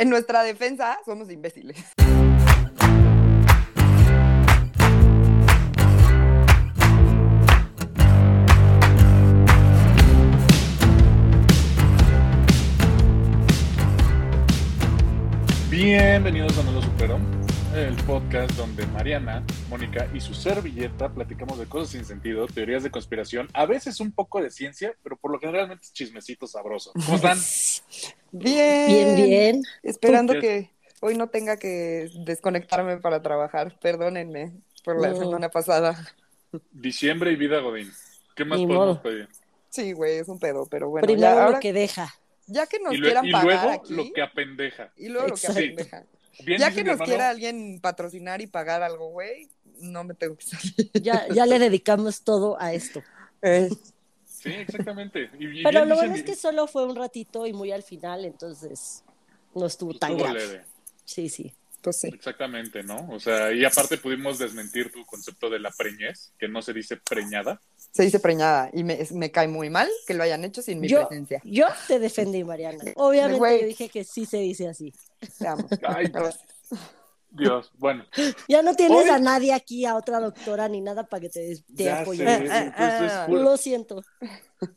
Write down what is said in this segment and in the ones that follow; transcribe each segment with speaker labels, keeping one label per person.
Speaker 1: En nuestra defensa, somos imbéciles.
Speaker 2: Bienvenidos a No lo Supero, el podcast donde Mariana, Mónica y su servilleta platicamos de cosas sin sentido, teorías de conspiración, a veces un poco de ciencia, pero por lo generalmente es chismecito sabroso. ¿Cómo están?
Speaker 1: Bien.
Speaker 3: Bien, bien.
Speaker 1: Esperando que hoy no tenga que desconectarme para trabajar. Perdónenme por la
Speaker 3: No.
Speaker 1: semana pasada.
Speaker 2: Diciembre y vida Godín. ¿Qué más
Speaker 3: Ni
Speaker 2: podemos
Speaker 3: modo.
Speaker 2: pedir?
Speaker 1: Sí, güey, es un pedo, pero bueno,
Speaker 3: Primero
Speaker 1: ya, ahora,
Speaker 3: lo que deja.
Speaker 1: ya que nos
Speaker 2: Y,
Speaker 1: quieran
Speaker 2: y
Speaker 1: pagar
Speaker 2: luego
Speaker 1: aquí,
Speaker 2: lo que apendeja.
Speaker 1: y luego lo que apendeja.
Speaker 2: Bien
Speaker 1: Ya que nos
Speaker 2: hermano,
Speaker 1: quiera alguien patrocinar y pagar algo, güey, no me tengo que salir.
Speaker 3: Ya, ya le dedicamos todo a esto.
Speaker 2: Sí, exactamente. Y- y
Speaker 3: Pero lo bueno es que solo fue un ratito y muy al final, entonces no estuvo tan
Speaker 2: estuvo
Speaker 3: grave.
Speaker 2: leve.
Speaker 3: Sí, sí.
Speaker 1: Pues sí.
Speaker 2: Exactamente, ¿no? O sea, y aparte pudimos desmentir tu concepto de la preñez, que no se dice preñada.
Speaker 1: Se dice preñada y me, me cae muy mal que lo hayan hecho sin mi
Speaker 3: Yo,
Speaker 1: presencia.
Speaker 3: yo te defendí, Mariana. Obviamente yo dije que sí se dice así.
Speaker 1: Te amo.
Speaker 2: Ay,
Speaker 1: Gracias.
Speaker 2: Dios, bueno.
Speaker 3: Ya no tienes
Speaker 2: Hoy-
Speaker 3: a nadie aquí, a otra doctora ni nada para que te, des- te
Speaker 2: Ya
Speaker 3: apoye.
Speaker 2: sé, entonces,
Speaker 1: eh.
Speaker 2: pura-
Speaker 3: Lo siento.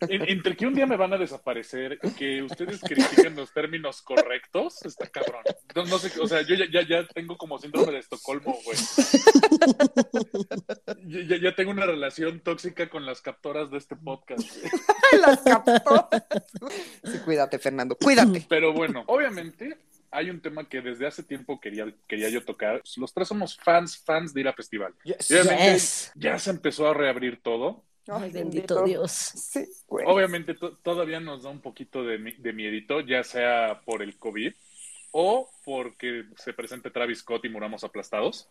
Speaker 2: En- entre que un día me van a desaparecer y que ustedes critiquen los términos correctos, está cabrón. No, no sé, o sea, yo ya, ya, ya tengo como síndrome de Estocolmo, güey. Ya, ya- ya tengo una relación tóxica con las captoras de este podcast.
Speaker 1: Las captó. Sí, cuídate, Fernando. Cuídate.
Speaker 2: Pero bueno, obviamente hay un tema que desde hace tiempo quería, quería yo tocar. Los tres somos fans, fans de ir a festival. Y obviamente
Speaker 3: Yes.
Speaker 2: ya se empezó a reabrir todo.
Speaker 3: Ay, bendito Dios.
Speaker 1: Sí, güey.
Speaker 2: Obviamente to- todavía nos da un poquito de, mi- de miedito, ya sea por el COVID o porque se presente Travis Scott y muramos aplastados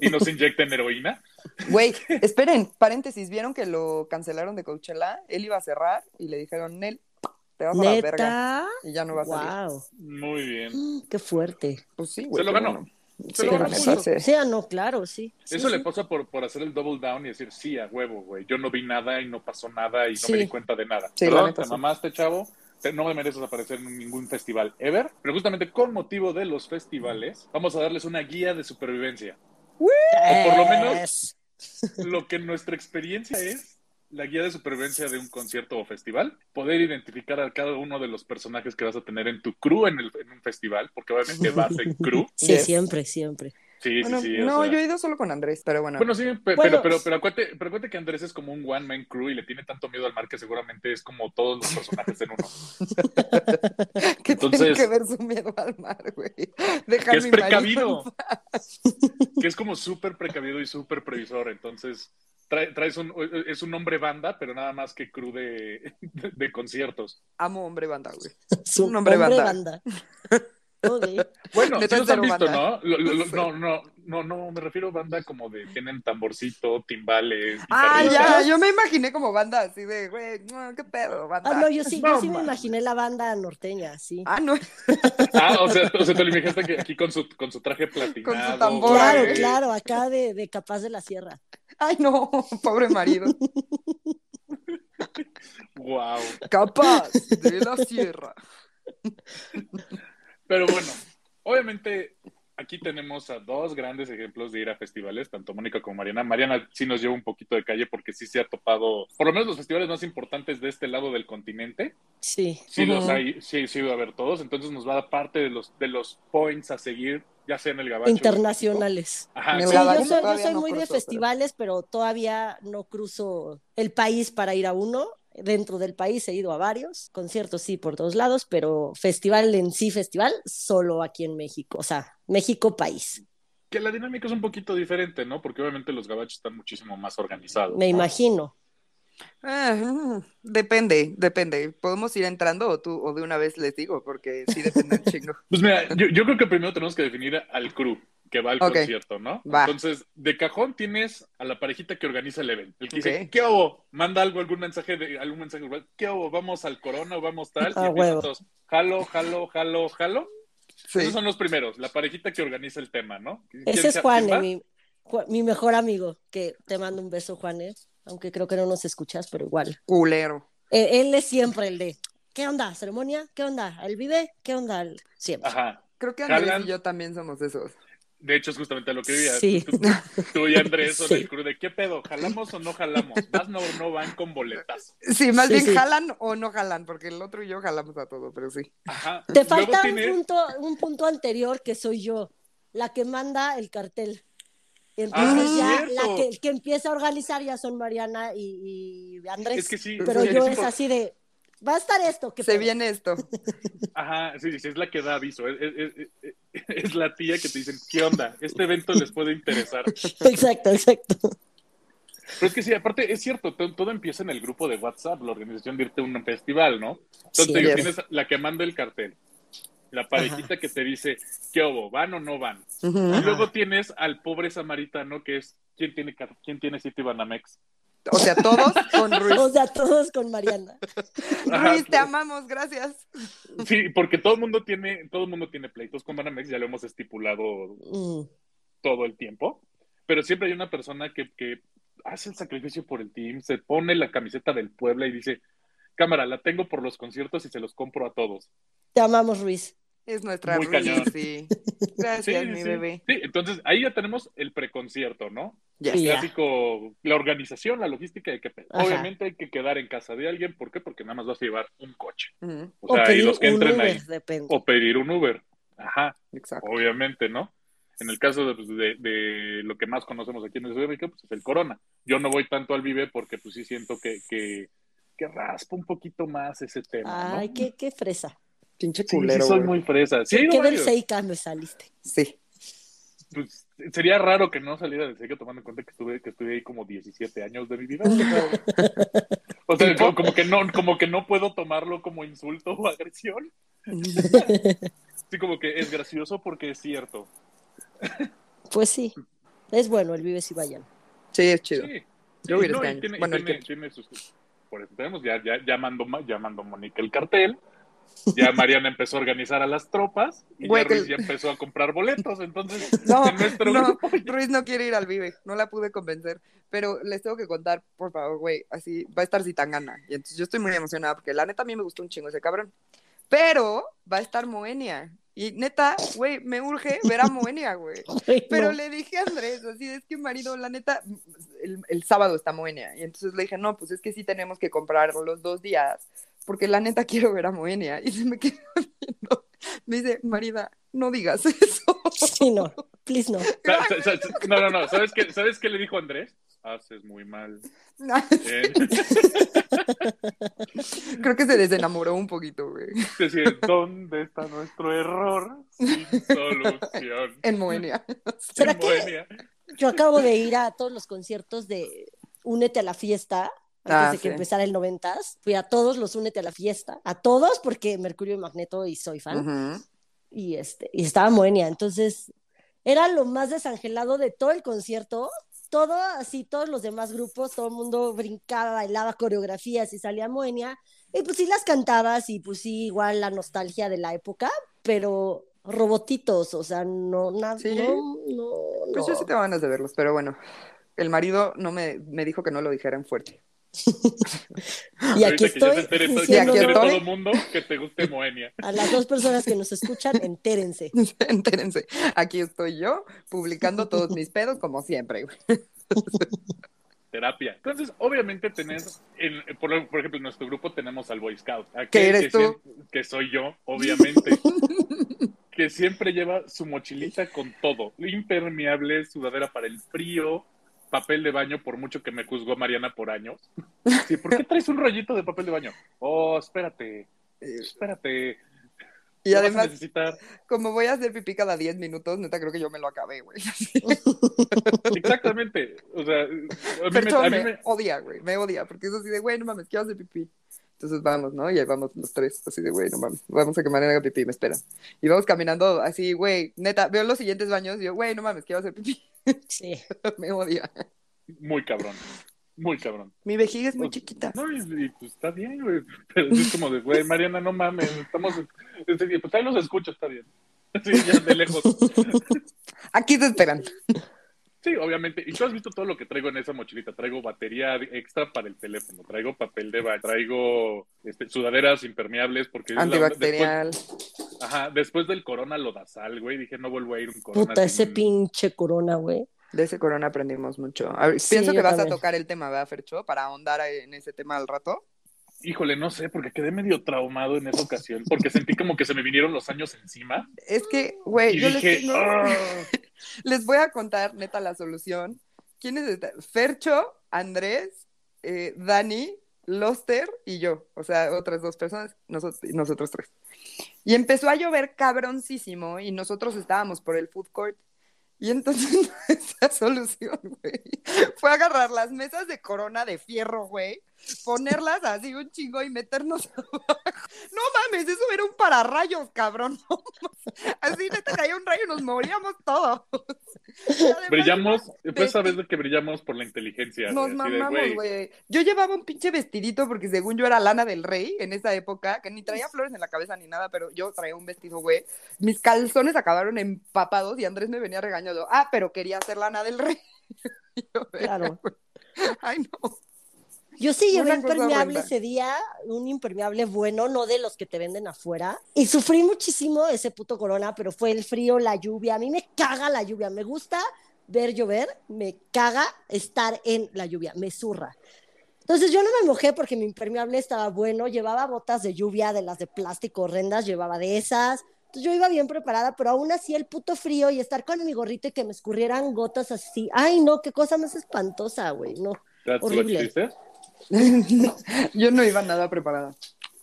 Speaker 2: y nos inyecten heroína.
Speaker 1: Güey, esperen, paréntesis, ¿vieron que lo cancelaron de Coachella? Él iba a cerrar y le dijeron, Nel, te vas a la verga.
Speaker 3: Neta.
Speaker 1: Y ya no va a salir.
Speaker 3: Wow.
Speaker 2: Muy bien.
Speaker 3: Qué fuerte.
Speaker 1: Pues sí, güey.
Speaker 2: Se lo ganó.
Speaker 1: bueno.
Speaker 2: Se
Speaker 1: Sí,
Speaker 2: lo ganó.
Speaker 1: neta, sí.
Speaker 3: Sí, ah, no, claro, sí. Sí,
Speaker 2: Eso le
Speaker 3: sí.
Speaker 2: pasa por, por hacer el double down y decir, sí, a huevo, güey. Yo no vi nada y no pasó nada y no
Speaker 3: Sí.
Speaker 2: me di cuenta de nada. Perdón,
Speaker 1: neta,
Speaker 2: te mamaste, chavo. No me mereces aparecer en ningún festival ever. Pero justamente con motivo de los festivales, vamos a darles una guía de supervivencia. O por lo menos lo que nuestra experiencia es la guía de supervivencia de un concierto o festival, poder identificar a cada uno de los personajes que vas a tener en tu crew en, el, en un festival, porque obviamente vas en crew.
Speaker 3: Sí,
Speaker 1: Yes.
Speaker 3: siempre, siempre.
Speaker 2: Sí,
Speaker 1: Bueno,
Speaker 2: sí,
Speaker 1: no,
Speaker 2: sea.
Speaker 1: yo he ido solo con Andrés, pero bueno.
Speaker 2: Bueno, sí, pe-
Speaker 3: Bueno,
Speaker 2: pero, pero, pero, acuérdate, pero acuérdate que Andrés es como un one-man crew y le tiene tanto miedo al mar que seguramente es como todos los personajes en uno.
Speaker 1: ¿Qué tiene
Speaker 2: entonces-
Speaker 1: que ver su miedo al mar, güey? Deja
Speaker 2: Que
Speaker 1: a
Speaker 2: es
Speaker 1: mi
Speaker 2: precavido. que es como súper precavido y súper previsor. Entonces, trae- traes un, es un hombre banda, pero nada más que crew de, de, de conciertos.
Speaker 1: Amo hombre banda, güey.
Speaker 3: Su
Speaker 1: Un hombre
Speaker 3: hombre
Speaker 1: banda.
Speaker 2: Bueno, sí los han visto,
Speaker 1: banda.
Speaker 2: ¿no? Lo- lo- lo-
Speaker 1: Sí.
Speaker 2: no, no, no, no, me refiero a banda como de tienen tamborcito, timbales,
Speaker 1: Ah, ya, yo me imaginé como banda así de, güey, no, qué pedo, banda.
Speaker 3: Ah, no, yo sí, yo sí me imaginé la banda norteña, sí.
Speaker 1: Ah, no,
Speaker 2: Ah, o sea, o sea, te lo imaginaste que aquí con su, con su traje platinado.
Speaker 1: Con su tambor,
Speaker 3: Claro, claro, acá de, de Capaz de la Sierra.
Speaker 1: ay, no, pobre marido.
Speaker 2: Wow.
Speaker 1: Capaz de la sierra.
Speaker 2: Pero bueno, obviamente aquí tenemos a dos grandes ejemplos de ir a festivales, tanto Mónica como Mariana. Mariana sí nos lleva un poquito de calle porque sí se ha topado, por lo menos los festivales más importantes de este lado del continente.
Speaker 3: Sí.
Speaker 2: Sí los
Speaker 1: Ujú.
Speaker 2: hay, sí, sí ido a ver todos, entonces nos va a dar parte de los, de los points a seguir, ya sea en el gabacho.
Speaker 3: Internacionales.
Speaker 2: Ajá,
Speaker 3: Sí, yo soy, yo soy
Speaker 1: no
Speaker 3: muy de
Speaker 1: cruzo, pero-
Speaker 3: festivales, pero... todavía no cruzo el país para ir a uno. Dentro del país he ido a varios conciertos, sí, por todos lados, pero festival en sí, festival, solo aquí en México. O sea, México país.
Speaker 2: que la dinámica es un poquito diferente, ¿no? Porque obviamente los gabachos están muchísimo más organizados.
Speaker 3: Me
Speaker 2: ¿no?
Speaker 3: imagino.
Speaker 1: Ah, mm, depende, depende. ¿Podemos ir entrando o tú, o de una vez les digo? Porque sí depende un chingo.
Speaker 2: Pues mira, yo, yo creo que primero tenemos que definir al crew que va al concierto, ¿no?
Speaker 1: Va.
Speaker 2: Entonces, de cajón tienes a la parejita que organiza el evento. El que dice. ¿qué hago? Manda algo, algún mensaje de algún mensaje igual. ¿Qué hago? ¿Vamos al corona o vamos tal? Y
Speaker 3: Ah,
Speaker 2: empiezan todos, jalo, jalo, jalo, jalo.
Speaker 1: Sí.
Speaker 2: Esos son los primeros, la parejita que organiza el tema, ¿no? ¿Quién
Speaker 3: Ese es Juan,
Speaker 2: va?
Speaker 3: mi, mejor amigo, que te mando un beso, Juanes, aunque creo que no nos escuchas, pero igual.
Speaker 1: Culero.
Speaker 3: Eh, él es siempre el de, ¿qué onda? ¿Ceremonia? ¿Qué onda? ¿El vive? ¿Qué onda? El- Siempre.
Speaker 2: Ajá.
Speaker 1: Creo que Andrés y yo también somos esos.
Speaker 2: De hecho, es justamente lo que diría.
Speaker 3: Sí.
Speaker 2: Tú, tú y Andrés son
Speaker 3: Sí.
Speaker 2: el crew de ¿qué pedo? ¿Jalamos o no jalamos? ¿Vas no no van con boletas?
Speaker 1: Sí, más
Speaker 3: Sí,
Speaker 1: bien
Speaker 3: sí.
Speaker 1: jalan o no jalan, porque el otro y yo jalamos a todo, pero sí.
Speaker 2: Ajá.
Speaker 3: Te falta un punto, un punto anterior que soy yo, la que manda el cartel.
Speaker 2: Ah,
Speaker 3: Entonces
Speaker 2: es
Speaker 3: ya
Speaker 2: cierto.
Speaker 3: la que, el que empieza a organizar ya son Mariana y, y Andrés.
Speaker 2: Es que sí.
Speaker 3: Pero
Speaker 2: sí,
Speaker 3: yo es
Speaker 2: por-
Speaker 3: así de, va a estar esto. ¿qué
Speaker 1: Se
Speaker 3: pedo?".
Speaker 1: viene esto.
Speaker 2: Ajá, sí, sí, es la que da aviso. Es, es- es- la tía que te dicen, ¿qué onda? Este evento les puede interesar.
Speaker 3: Exacto, exacto.
Speaker 2: Pero es que sí, aparte es cierto, to- todo, empieza en el grupo de WhatsApp, la organización de irte a un festival, ¿no? Entonces
Speaker 3: Sí,
Speaker 2: tienes la que manda el cartel, la parejita que te dice, ¿qué hubo? ¿Van o no van? Y luego tienes al pobre samaritano que es, ¿quién tiene, quién tiene City Banamex?
Speaker 1: O sea, todos con
Speaker 3: O
Speaker 1: Ruiz.
Speaker 3: sea, todos con Mariana.
Speaker 2: Ajá,
Speaker 1: Ruiz, te amamos, gracias.
Speaker 2: Sí, porque todo el mundo tiene, todo el mundo tiene pleitos con Banamex, ya lo hemos estipulado
Speaker 3: Mm.
Speaker 2: todo el tiempo, pero siempre hay una persona que, que hace el sacrificio por el team, se pone la camiseta del Puebla y dice, cámara, la tengo por los conciertos y se los compro a todos.
Speaker 3: Te amamos, Ruiz.
Speaker 1: Es nuestra
Speaker 2: Muy
Speaker 1: Ruiz,
Speaker 2: cañón.
Speaker 1: sí.
Speaker 2: Sí,
Speaker 1: Gracias, mi
Speaker 2: sí.
Speaker 1: bebé.
Speaker 2: Sí, entonces ahí ya tenemos el preconcierto, ¿no?
Speaker 1: Yes.
Speaker 3: Ya.
Speaker 2: Clásico, la organización, la logística de que
Speaker 3: Ajá.
Speaker 2: obviamente hay que quedar en casa de alguien, ¿por qué? Porque nada más vas a llevar un coche. O
Speaker 3: O
Speaker 2: sea, y
Speaker 3: pedir
Speaker 2: los que
Speaker 3: un
Speaker 2: entren
Speaker 3: Uber,
Speaker 2: ahí.
Speaker 3: depende.
Speaker 2: O pedir un Uber. Ajá,
Speaker 1: Exacto.
Speaker 2: obviamente, ¿no? En el caso de, pues, de- de lo que más conocemos aquí en el Ciudad de México, pues es el Corona. Yo no voy tanto al Vive porque pues sí siento que, que, que raspa un poquito más ese tema, ¿no?
Speaker 3: Ay, qué, qué fresa.
Speaker 1: Pinche
Speaker 2: Sí, sí,
Speaker 1: culero.
Speaker 2: soy
Speaker 1: güey.
Speaker 2: muy fresa. Sí,
Speaker 3: ¿Qué del. Seika me saliste?
Speaker 1: Sí.
Speaker 2: Pues, sería raro que no saliera del Seika tomando en cuenta que estuve, que estuve ahí como 17 años de mi vida. O sea, como, como que no, como que no puedo tomarlo como insulto o agresión. Sí, como que es gracioso porque es cierto.
Speaker 3: Pues sí. Es bueno el Vives y vayan.
Speaker 1: Sí, es chido.
Speaker 2: Sí.
Speaker 1: Yo voy
Speaker 2: no,
Speaker 1: este año.
Speaker 2: tiene-
Speaker 1: Bueno, el
Speaker 2: tiene-
Speaker 1: que-
Speaker 2: tiene sus- por eso tenemos, ya, ya, ya mandó, ya mandó Mónica el cartel, ya Mariana empezó a organizar a las tropas y
Speaker 1: Güey,
Speaker 2: ya
Speaker 1: que
Speaker 2: Ruiz
Speaker 1: el-
Speaker 2: ya empezó a comprar boletos, entonces
Speaker 1: No,
Speaker 2: en nuestro
Speaker 1: no,
Speaker 2: grupo
Speaker 1: Ruiz no quiere ir al Vive, no la pude convencer, pero les tengo que contar, por favor, güey, así va a estar Zitangana, y entonces yo estoy muy emocionada porque la neta a mí me gustó un chingo ese cabrón, pero va a estar Moenia, y neta, güey, me urge ver a Moenia, güey, pero
Speaker 3: no.
Speaker 1: le dije a Andrés, así es que marido, la neta, el, el sábado está Moenia, y entonces le dije, no, pues es que sí tenemos que comprar los dos días, porque la neta quiero ver a Moenia, y se me quedó viendo, me dice, marida, no digas eso.
Speaker 3: Sí, no. Please no.
Speaker 2: No, no, no. ¿Sabes qué, ¿Sabes qué le dijo Andrés? Haces muy mal. Eh,
Speaker 1: Creo que se desenamoró un poquito, güey.
Speaker 2: es decir, ¿dónde está nuestro error? Sin solución.
Speaker 1: En Moenia.
Speaker 3: ¿Será
Speaker 2: En
Speaker 3: que
Speaker 2: Bohemia.
Speaker 3: yo acabo de ir a todos los conciertos de Únete a la fiesta? Antes
Speaker 1: Ah,
Speaker 3: de que
Speaker 1: sí.
Speaker 3: empezara el noventas, fui a todos los Únete a la fiesta, a todos porque Mercurio y Magneto y soy fan.
Speaker 1: Ujú.
Speaker 3: y este y estaba Moenia, entonces era lo más desangelado de todo el concierto, todo así, todos los demás grupos, todo el mundo brincaba, bailaba coreografías y salía Moenia, y pues sí las cantabas y pues sí, igual la nostalgia de la época, pero robotitos, o sea, no, nada,
Speaker 1: ¿Sí?
Speaker 3: no, no,
Speaker 1: Pues
Speaker 3: no.
Speaker 1: yo sí tengo ganas de verlos, pero bueno. El marido no me, me dijo que no lo dijeran fuerte.
Speaker 3: Y aquí estoy
Speaker 2: entere, se
Speaker 1: aquí estoy.
Speaker 2: todo el mundo que te guste Moenia.
Speaker 3: a las dos personas que nos escuchan, entérense.
Speaker 1: Entérense. Aquí estoy yo publicando todos mis pedos como siempre,
Speaker 2: terapia. Entonces, obviamente tenés, en- por, por ejemplo, en nuestro grupo tenemos al Boy Scout.
Speaker 1: ¿Que eres
Speaker 2: que
Speaker 1: tú?
Speaker 2: que soy yo, obviamente. que siempre lleva su mochilita con todo. Impermeable, sudadera para el frío, papel de baño, por mucho que me juzgó Mariana por años. Sí, ¿Por qué traes un rollito de papel de baño? Oh, espérate, espérate.
Speaker 1: Y además,
Speaker 2: necesitar.
Speaker 1: como voy a hacer pipí cada 10 minutos, neta creo que yo me lo acabé, güey.
Speaker 2: Exactamente. O sea, a mí me-
Speaker 1: Pero
Speaker 2: a mí
Speaker 1: me,
Speaker 2: me-
Speaker 1: odia, güey, me odia, porque es así de, güey, no mames, quiero hacer pipí. Entonces vamos, ¿no? Y ahí vamos los tres, así de, güey, no mames, vamos a que Mariana haga pipí, me esperan. Y vamos caminando así, güey, neta, veo los siguientes baños y yo, güey, no mames, quiero hacer pipí.
Speaker 3: Sí.
Speaker 1: me odia.
Speaker 2: muy cabrón. Muy cabrón.
Speaker 1: Mi vejiga es muy
Speaker 2: Pues,
Speaker 1: chiquita.
Speaker 2: No, y, y, pues está bien, güey. Pero es como de, güey, Mariana, no mames, estamos. este, pues ahí los escucho, está bien. Sí, ya de lejos.
Speaker 1: Aquí te esperan.
Speaker 2: Sí, obviamente. Y tú has visto todo lo que traigo en esa mochilita. Traigo batería extra para el teléfono, traigo papel de baño, traigo este, sudaderas impermeables porque...
Speaker 1: Antibacterial.
Speaker 2: después, ajá, después del corona lo da sal, güey. Dije, no vuelvo a ir un corona.
Speaker 3: Puta, ese pinche corona, güey.
Speaker 1: De ese corona aprendimos mucho. pienso que vas a tocar el tema, ¿verdad, Fercho? Para ahondar en ese tema al rato.
Speaker 2: Híjole, no sé, porque quedé medio traumado en esa ocasión, porque sentí como que se me vinieron los años encima.
Speaker 1: Es que, güey, yo les, ah". les voy a contar, neta, la solución. ¿Quién es? Fercho, Andrés, eh, Dani, Loster y yo. O sea, otras dos personas, nosotros, nosotros tres. Y empezó a llover cabroncísimo y nosotros estábamos por el food court. Y entonces esa solución, güey, fue agarrar las mesas de corona de fierro, güey, ponerlas así un chingo y meternos abajo. No mames, eso era un pararrayos, cabrón. Así te caía un rayo y nos moríamos todos.
Speaker 2: brillamos, pues sabes que brillamos por la inteligencia.
Speaker 1: Nos mamamos, güey. Yo llevaba un pinche vestidito porque según yo era lana del rey en esa época, que ni traía flores en la cabeza ni nada, pero yo traía un vestido, güey. Mis calzones acabaron empapados y Andrés me venía regañando. Ah, pero quería ser lana del rey.
Speaker 3: claro.
Speaker 1: Ay, no.
Speaker 3: Yo sí llevé impermeable ese día, un impermeable bueno, no de los que te venden afuera. Y sufrí muchísimo ese puto corona, pero fue el frío, la lluvia. A mí me caga la lluvia. Me gusta ver llover, me caga estar en la lluvia, me zurra. Entonces yo no me mojé porque mi impermeable estaba bueno, llevaba botas de lluvia de las de plástico horrendas, llevaba de esas. Entonces yo iba bien preparada, pero aún así el puto frío y estar con mi gorrito y que me escurrieran gotas así. Ay, no, qué cosa más espantosa, güey, no. Horrible.
Speaker 1: yo no iba nada preparada.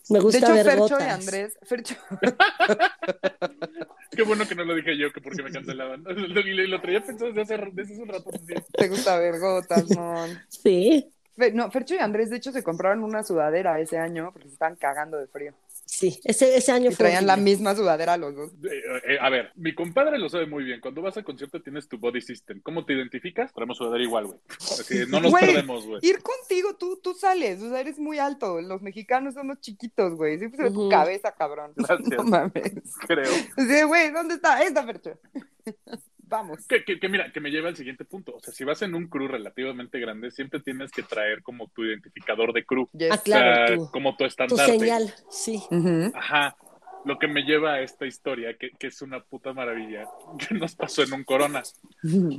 Speaker 3: Me gusta
Speaker 1: de hecho,
Speaker 3: Fercho
Speaker 1: y Andrés, Fercho.
Speaker 2: Qué bueno que no lo dije yo, que porque me cancelaban. Lo, lo traía pensado desde hace, desde hace un rato.
Speaker 1: Te gusta ver gotas, mon.
Speaker 3: Sí.
Speaker 1: No, Fercho y Andrés, de hecho, se compraron una sudadera ese año porque se estaban cagando de frío.
Speaker 3: Sí, ese, ese año
Speaker 1: y traían la misma sudadera los dos.
Speaker 2: Eh, eh, a ver, mi compadre lo sabe muy bien. Cuando vas al concierto tienes tu body system. ¿Cómo te identificas? Traemos sudadera igual, güey. no nos perdemos, güey.
Speaker 1: Ir contigo, tú, tú sales. O sea, eres muy alto. Los mexicanos somos chiquitos, güey. Siempre se ve tu cabeza, cabrón.
Speaker 2: Gracias.
Speaker 1: No mames.
Speaker 2: Creo.
Speaker 1: Sí, güey, ¿dónde está? Ahí está, Fercho. Vamos.
Speaker 2: Que, que, que, mira, que me lleva al siguiente punto. O sea, si vas en un crew relativamente grande, siempre tienes que traer como tu identificador de crew.
Speaker 3: Ah, claro.
Speaker 2: como tu estandarte.
Speaker 3: Tu señal, sí.
Speaker 2: Ajá. Lo que me lleva a esta historia, que, que, es una puta maravilla, que nos pasó en un Corona.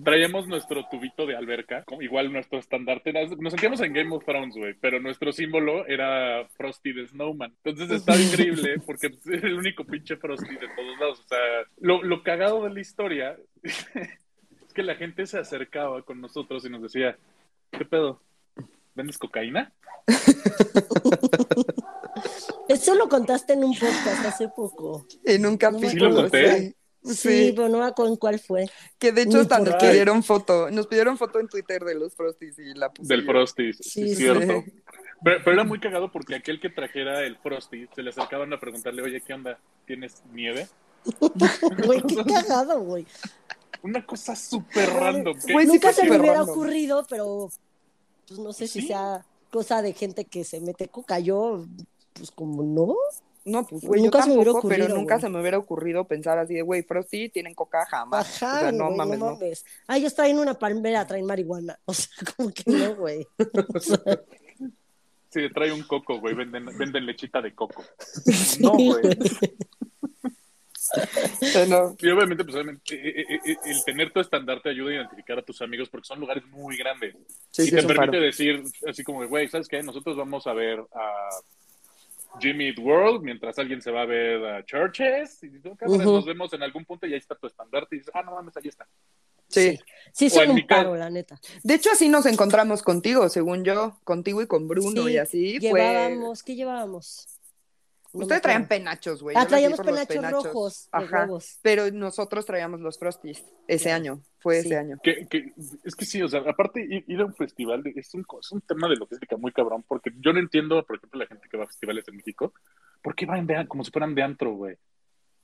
Speaker 2: Traíamos nuestro tubito de alberca, igual nuestro estandarte. Nos sentíamos en Game of Thrones, güey, pero nuestro símbolo era Frosty the Snowman. Entonces estaba increíble porque era el único pinche Frosty de todos lados. O sea, lo, lo cagado de la historia es que la gente se acercaba con nosotros y nos decía, ¿qué pedo? ¿Vendes cocaína?
Speaker 3: Eso lo contaste en un podcast hace poco.
Speaker 1: En un capítulo.
Speaker 2: ¿Sí lo conté?
Speaker 3: Sí, sí, pero no con cuál fue.
Speaker 1: Que de hecho hasta nos pidieron foto, nos pidieron foto en Twitter de los Frosties y la puse
Speaker 2: Del Frosties, sí, sí cierto. Pero, pero, era muy cagado porque aquel que trajera el Frosty se le acercaban a preguntarle, oye, ¿qué onda? ¿Tienes nieve?
Speaker 3: Güey, qué cagado, güey.
Speaker 2: Una cosa súper random.
Speaker 3: Pues nunca se me hubiera ocurrido, pero pues no sé si sea cosa de gente que se mete coca. Yo, pues como no.
Speaker 1: No, pues güey, nunca yo tampoco, se me hubiera ocurrido, pero nunca se me hubiera ocurrido pensar así de, güey, Frosty tienen coca jamás.
Speaker 3: Ajá,
Speaker 1: o sea, no,
Speaker 3: güey,
Speaker 1: mames,
Speaker 3: no
Speaker 1: no.
Speaker 3: mames. Ah, ellos traen una palmera, traen marihuana. O sea, como que no, güey. O sea,
Speaker 2: Sí, trae un coco, güey, venden, venden lechita de coco. No, güey.
Speaker 1: no.
Speaker 2: Y obviamente, pues obviamente, eh, eh, eh, el tener tu estandarte ayuda a identificar a tus amigos porque son lugares muy grandes.
Speaker 1: Sí,
Speaker 2: y
Speaker 1: sí,
Speaker 2: te permite decir, así como, güey, ¿sabes qué? Nosotros vamos a ver a Jimmy Eat World mientras alguien se va a ver a Churches. Y
Speaker 3: Ujú.
Speaker 2: nos vemos en algún punto y ahí está tu estandarte. Y dices, ah, no mames, ahí está.
Speaker 1: Sí.
Speaker 3: sí,
Speaker 2: O
Speaker 3: son un paro, la neta.
Speaker 1: De hecho, así nos encontramos contigo, según yo, contigo y con Bruno
Speaker 3: Sí,
Speaker 1: y así. Fue...
Speaker 3: Llevábamos, ¿qué llevábamos? No
Speaker 1: Ustedes traían penachos, güey.
Speaker 3: Ah, traíamos penachos rojos,
Speaker 1: Ajá. Pero nosotros traíamos los Frosties ese año. Fue
Speaker 3: Sí.
Speaker 1: ese año.
Speaker 2: Que, que, es que sí, o sea, aparte ir, ir a un festival de- es, un, es un tema de logística muy cabrón, porque yo no entiendo, por ejemplo, la gente que va a festivales en México, ¿por qué van de, como si fueran de antro, güey?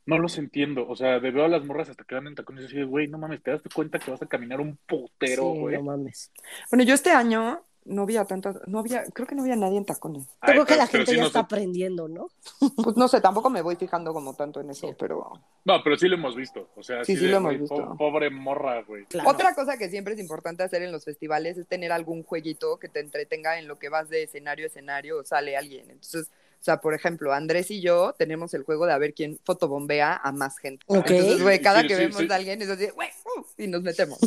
Speaker 2: No los entiendo, o sea, de veo a las morras hasta que van en tacones y así, güey, no mames, te das cuenta que vas a caminar un putero,
Speaker 3: Sí,
Speaker 2: güey.
Speaker 3: no mames.
Speaker 1: Bueno, yo este año no había tantas, no había, creo que no había nadie en tacones.
Speaker 2: Ay,
Speaker 3: Creo que la gente
Speaker 2: sí
Speaker 3: ya está aprendiendo, ¿no?
Speaker 1: Pues no sé, tampoco me voy fijando como tanto en eso,
Speaker 3: Sí.
Speaker 1: pero...
Speaker 2: No, pero sí lo hemos visto. O sea,
Speaker 1: Sí, sí
Speaker 2: de,
Speaker 1: lo hemos
Speaker 2: güey, po-
Speaker 1: visto.
Speaker 2: Pobre morra, güey.
Speaker 3: Claro.
Speaker 1: Otra cosa que siempre es importante hacer en los festivales es tener algún jueguito que te entretenga en lo que vas de escenario a escenario o sale alguien. Entonces, o sea, por ejemplo, Andrés y yo tenemos el juego de a ver quién fotobombea a más gente.
Speaker 3: Ok.
Speaker 1: Entonces, güey, cada
Speaker 2: sí,
Speaker 1: que
Speaker 2: sí,
Speaker 1: vemos
Speaker 2: sí.
Speaker 1: a alguien es así, güey, uh, y nos metemos.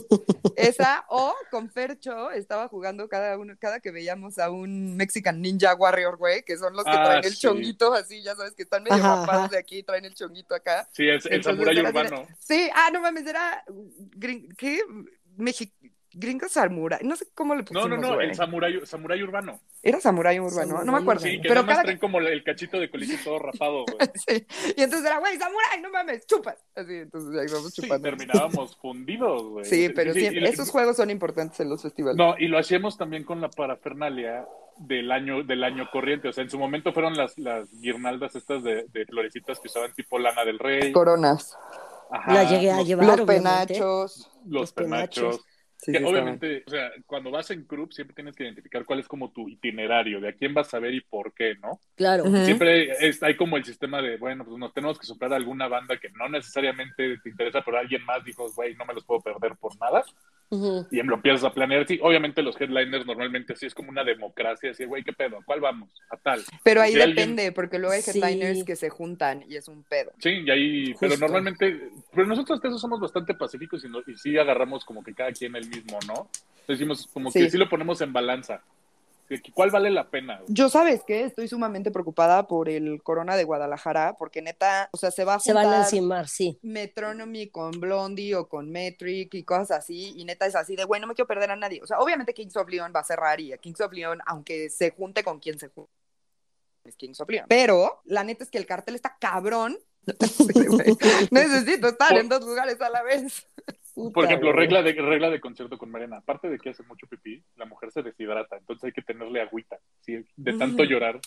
Speaker 1: Esa, o con Fercho estaba jugando cada uno, cada que veíamos a un Mexican Ninja Warrior, güey, que son los que
Speaker 2: Ah,
Speaker 1: traen el
Speaker 2: sí.
Speaker 1: chonguito así, ya sabes, que están medio
Speaker 3: Ajá,
Speaker 1: rapados
Speaker 3: ajá.
Speaker 1: de aquí, traen el chonguito acá.
Speaker 2: Sí, es el
Speaker 1: Entonces,
Speaker 2: samurái
Speaker 1: era
Speaker 2: urbano.
Speaker 1: Sí, ah, no mames, era ¿qué? Mexi- gringo samurái, no sé cómo le
Speaker 2: No,
Speaker 1: pusimos,
Speaker 2: no, no,
Speaker 1: güey.
Speaker 2: el samurái, samurái urbano.
Speaker 1: Era samurái urbano, no me acuerdo.
Speaker 2: Sí, que
Speaker 1: pero
Speaker 2: nada más
Speaker 1: cada
Speaker 2: traen como el cachito de colito todo rapado, güey.
Speaker 1: Sí, Y entonces era, güey, samurái, no mames, chupas. Así, entonces ahí vamos
Speaker 2: Sí,
Speaker 1: chupando.
Speaker 2: terminábamos fundidos, güey.
Speaker 1: Sí, pero
Speaker 2: Sí,
Speaker 1: siempre, esos juegos son importantes en los festivales.
Speaker 2: No, y lo hacíamos también con la parafernalia del año del año corriente. O sea, en su momento fueron las, las guirnaldas estas de, de florecitas que usaban tipo lana del rey.
Speaker 1: Coronas,
Speaker 2: Ajá,
Speaker 3: La llegué a
Speaker 2: los,
Speaker 3: llevar.
Speaker 1: los
Speaker 3: obviamente.
Speaker 1: penachos.
Speaker 2: los
Speaker 3: los penachos.
Speaker 2: penachos.
Speaker 1: Sí,
Speaker 2: que
Speaker 1: sí,
Speaker 2: obviamente, o sea, cuando vas en group siempre tienes que identificar cuál es como tu itinerario, de a quién vas a ver y por qué, ¿no?
Speaker 3: Claro.
Speaker 2: Siempre es- hay como el sistema de, bueno, pues nos tenemos que soplar a alguna banda que no necesariamente te interesa, pero alguien más dijo, güey, no me los puedo perder por nada.
Speaker 3: Ujú.
Speaker 2: Y lo empiezas a planear. Sí, obviamente los headliners normalmente sí es como una democracia, así, güey, ¿qué pedo? ¿A ¿Cuál vamos? A tal.
Speaker 1: Pero ahí
Speaker 2: Si alguien-
Speaker 1: depende, porque luego hay
Speaker 3: Sí.
Speaker 1: headliners que se juntan y es un pedo.
Speaker 2: Sí, y ahí, pero normalmente, pero nosotros hasta eso somos bastante pacíficos y, no- y sí agarramos como que cada quien el mismo, ¿no? Decimos como que
Speaker 1: sí
Speaker 2: lo ponemos en balanza. De que ¿Cuál vale la pena? güey?
Speaker 1: Yo, ¿sabes qué? Estoy sumamente preocupada por el corona de Guadalajara, porque neta, o sea, se va a
Speaker 3: Se van a
Speaker 1: juntar
Speaker 3: encimar, sí.
Speaker 1: Metronomy con Blondie o con Metric y cosas así, y neta es así de, güey, no me quiero perder a nadie. O sea, obviamente Kings of Leon va a cerrar y a Kings of Leon, aunque se junte con quien se junte, es Kings of Leon. Pero la neta es que el cartel está cabrón. Necesito estar
Speaker 2: Por-
Speaker 1: en dos lugares a la vez.
Speaker 2: Por ejemplo,
Speaker 3: güey.
Speaker 2: regla de, regla de concierto con Mariana. Aparte de que hace mucho pipí, la mujer se deshidrata, entonces hay que tenerle agüita. Sí, de tanto llorar,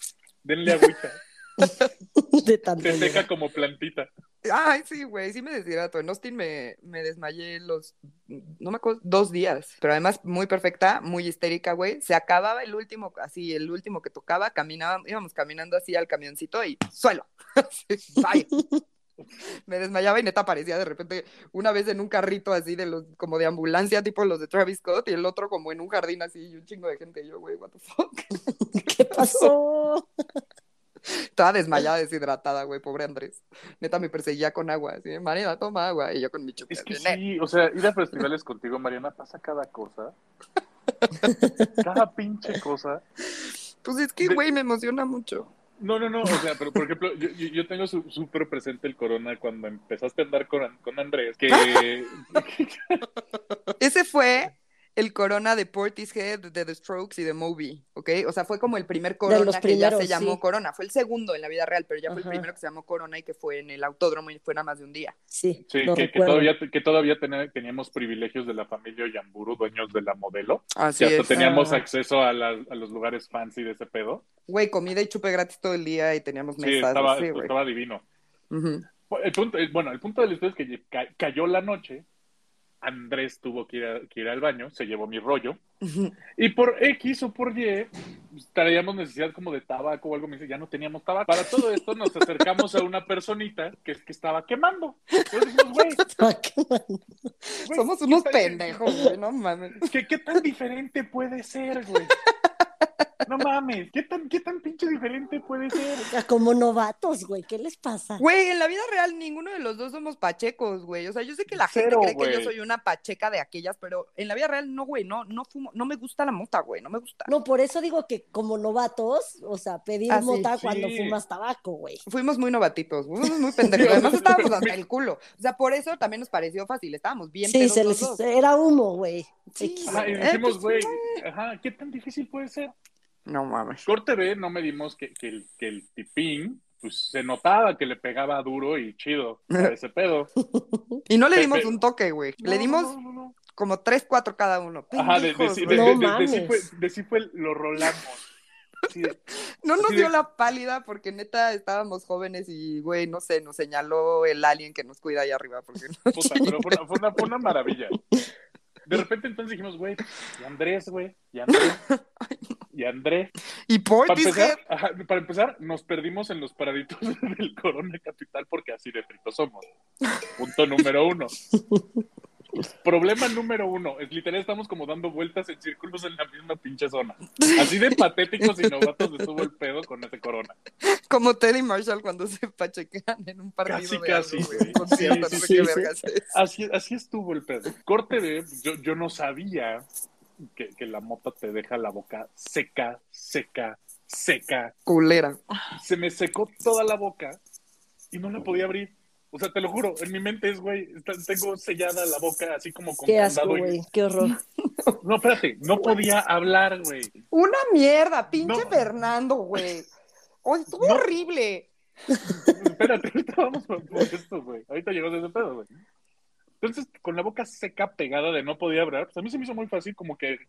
Speaker 2: denle agüita.
Speaker 3: De tanto
Speaker 2: Se seca como plantita.
Speaker 1: Ay, sí, güey, sí me deshidrato. En Austin me, me desmayé los, no me acuerdo, dos días. Pero además muy perfecta, muy histérica, güey. Se acababa el último, así, el último que tocaba, caminaba, íbamos caminando así al camioncito y suelo. Así, bye. Me desmayaba y neta aparecía de repente una vez en un carrito así de los, como de ambulancia, tipo los de Travis Scott, y el otro como en un jardín así, y un chingo de gente. Y yo, güey, what the fuck.
Speaker 3: ¿Qué pasó?
Speaker 1: Estaba desmayada, deshidratada, güey, pobre Andrés. Neta me perseguía con agua, así, Mariana, toma agua. Y yo con mi chupa.
Speaker 2: Es que sí, o sea, ir a festivales contigo, Mariana, pasa cada cosa. Cada pinche cosa.
Speaker 1: Pues es que,
Speaker 2: De-
Speaker 1: güey, me emociona mucho.
Speaker 2: No, no, no, o sea, pero por ejemplo, yo, yo, tengo su- súper presente el corona cuando empezaste a andar con, con Andrés, que
Speaker 1: Ese fue el corona de Portishead, de The Strokes y de Moby, ¿ok? O sea, fue como el primer corona
Speaker 3: los
Speaker 1: que ya se llamó
Speaker 3: sí.
Speaker 1: corona. Fue el segundo en la vida real, pero ya fue el primero que se llamó corona y que fue en el autódromo y fue nada más de un día.
Speaker 3: Sí,
Speaker 2: Sí, que, todavía, que todavía ten- teníamos privilegios de la familia Yamburu, dueños de la modelo.
Speaker 1: Así
Speaker 2: que hasta
Speaker 1: es.
Speaker 2: teníamos
Speaker 3: Ah.
Speaker 2: acceso a, las- a los lugares fancy de ese pedo.
Speaker 1: Güey, comida y chupe gratis todo el día y teníamos
Speaker 2: Sí,
Speaker 1: mesas.
Speaker 2: estaba,
Speaker 1: güey.
Speaker 2: estaba divino. El punto, eh, bueno, el punto de la historia es que ca- cayó la noche, Andrés tuvo que ir, a- que ir al baño, se llevó mi rollo, y por X o por Y, pues, traíamos necesidad como de tabaco o algo, me dice, ya no teníamos tabaco. Para todo esto nos acercamos a una personita que, que estaba quemando. Entonces dijimos, güey,
Speaker 3: qué mal.
Speaker 2: güey,
Speaker 1: Somos
Speaker 2: ¿qué
Speaker 1: unos pendejos, güey, no mames.
Speaker 2: ¿Qué, ¿Qué tan diferente puede ser, güey? No mames, ¿qué tan, qué tan pinche diferente puede ser?
Speaker 3: Como novatos, güey. ¿Qué les pasa?
Speaker 1: Güey, en la vida real ninguno de los dos somos pachecos, güey. O sea, yo sé que la
Speaker 2: Cero,
Speaker 1: gente cree que yo soy una pacheca de aquellas, pero en la vida real no, güey, no, no fumo, no me gusta la mota, güey, no me gusta.
Speaker 3: No, por eso digo que como novatos, o sea, pedir
Speaker 1: Ah,
Speaker 3: mota
Speaker 2: sí.
Speaker 3: cuando fumas tabaco, güey.
Speaker 1: Fuimos muy novatitos, fuimos muy pendejos. Además estábamos hasta el culo. O sea, por eso también nos pareció fácil, estábamos bien
Speaker 3: Sí, se
Speaker 1: los
Speaker 3: les era humo, güey.
Speaker 1: Sí.
Speaker 2: Ajá, y
Speaker 1: Eh,
Speaker 2: dijimos,
Speaker 1: pues,
Speaker 2: güey, ajá, ¿qué tan difícil puede ser?
Speaker 1: No mames.
Speaker 2: Corte B, no medimos que, que, el, que el tipín, pues se notaba que le pegaba duro y chido a ese pedo.
Speaker 1: Y no le dimos un toque, güey.
Speaker 2: No,
Speaker 1: Le dimos
Speaker 2: no, no, no.
Speaker 1: como tres, cuatro cada uno.
Speaker 2: Ajá, de, de, sí-
Speaker 1: güey.
Speaker 2: de-
Speaker 3: No
Speaker 2: de- de- de sí
Speaker 3: mames.
Speaker 2: fue, de sí fue lo rolamos. Sí,
Speaker 1: No nos dio la pálida porque neta estábamos jóvenes y, güey, no sé, nos señaló el alien que nos cuida ahí arriba. Porque no
Speaker 2: puta, pero fue una, fue una- fue una maravilla. de repente entonces dijimos, güey, y Andrés, güey, y Andrés, y Andrés.
Speaker 1: Y
Speaker 2: Para
Speaker 1: Portishead.
Speaker 2: empezar, ajá, para empezar, nos perdimos en los paraditos del Corona Capital porque así de fritos somos. Punto número uno. Problema número uno, es literal, estamos como dando vueltas en círculos en la misma pinche zona. Así de patéticos y novatos estuvo el pedo con ese corona.
Speaker 1: Como Teddy Marshall cuando se pachequean en un partido
Speaker 2: Casi,
Speaker 1: de
Speaker 2: casi,
Speaker 1: algo,
Speaker 2: Sí, sí,
Speaker 3: sí.
Speaker 2: así estuvo el pedo. Corte de, yo, yo no sabía que, que la mota te deja la boca seca, seca, seca.
Speaker 1: Culera.
Speaker 2: Se me secó toda la boca y no la podía abrir. O sea, te lo juro, en mi mente es, güey, tengo sellada la boca así como con
Speaker 3: Qué asco, güey. Qué horror.
Speaker 2: No, espérate, no podía hablar, güey.
Speaker 1: Una mierda, pinche
Speaker 2: No.
Speaker 1: Fernando, güey. Oh, estuvo
Speaker 2: No.
Speaker 1: horrible.
Speaker 2: Espérate, ahorita vamos por por esto, güey. Ahorita llegó ese pedo, güey. Entonces, con la boca seca pegada de no podía hablar, pues a mí se me hizo muy fácil como que eh,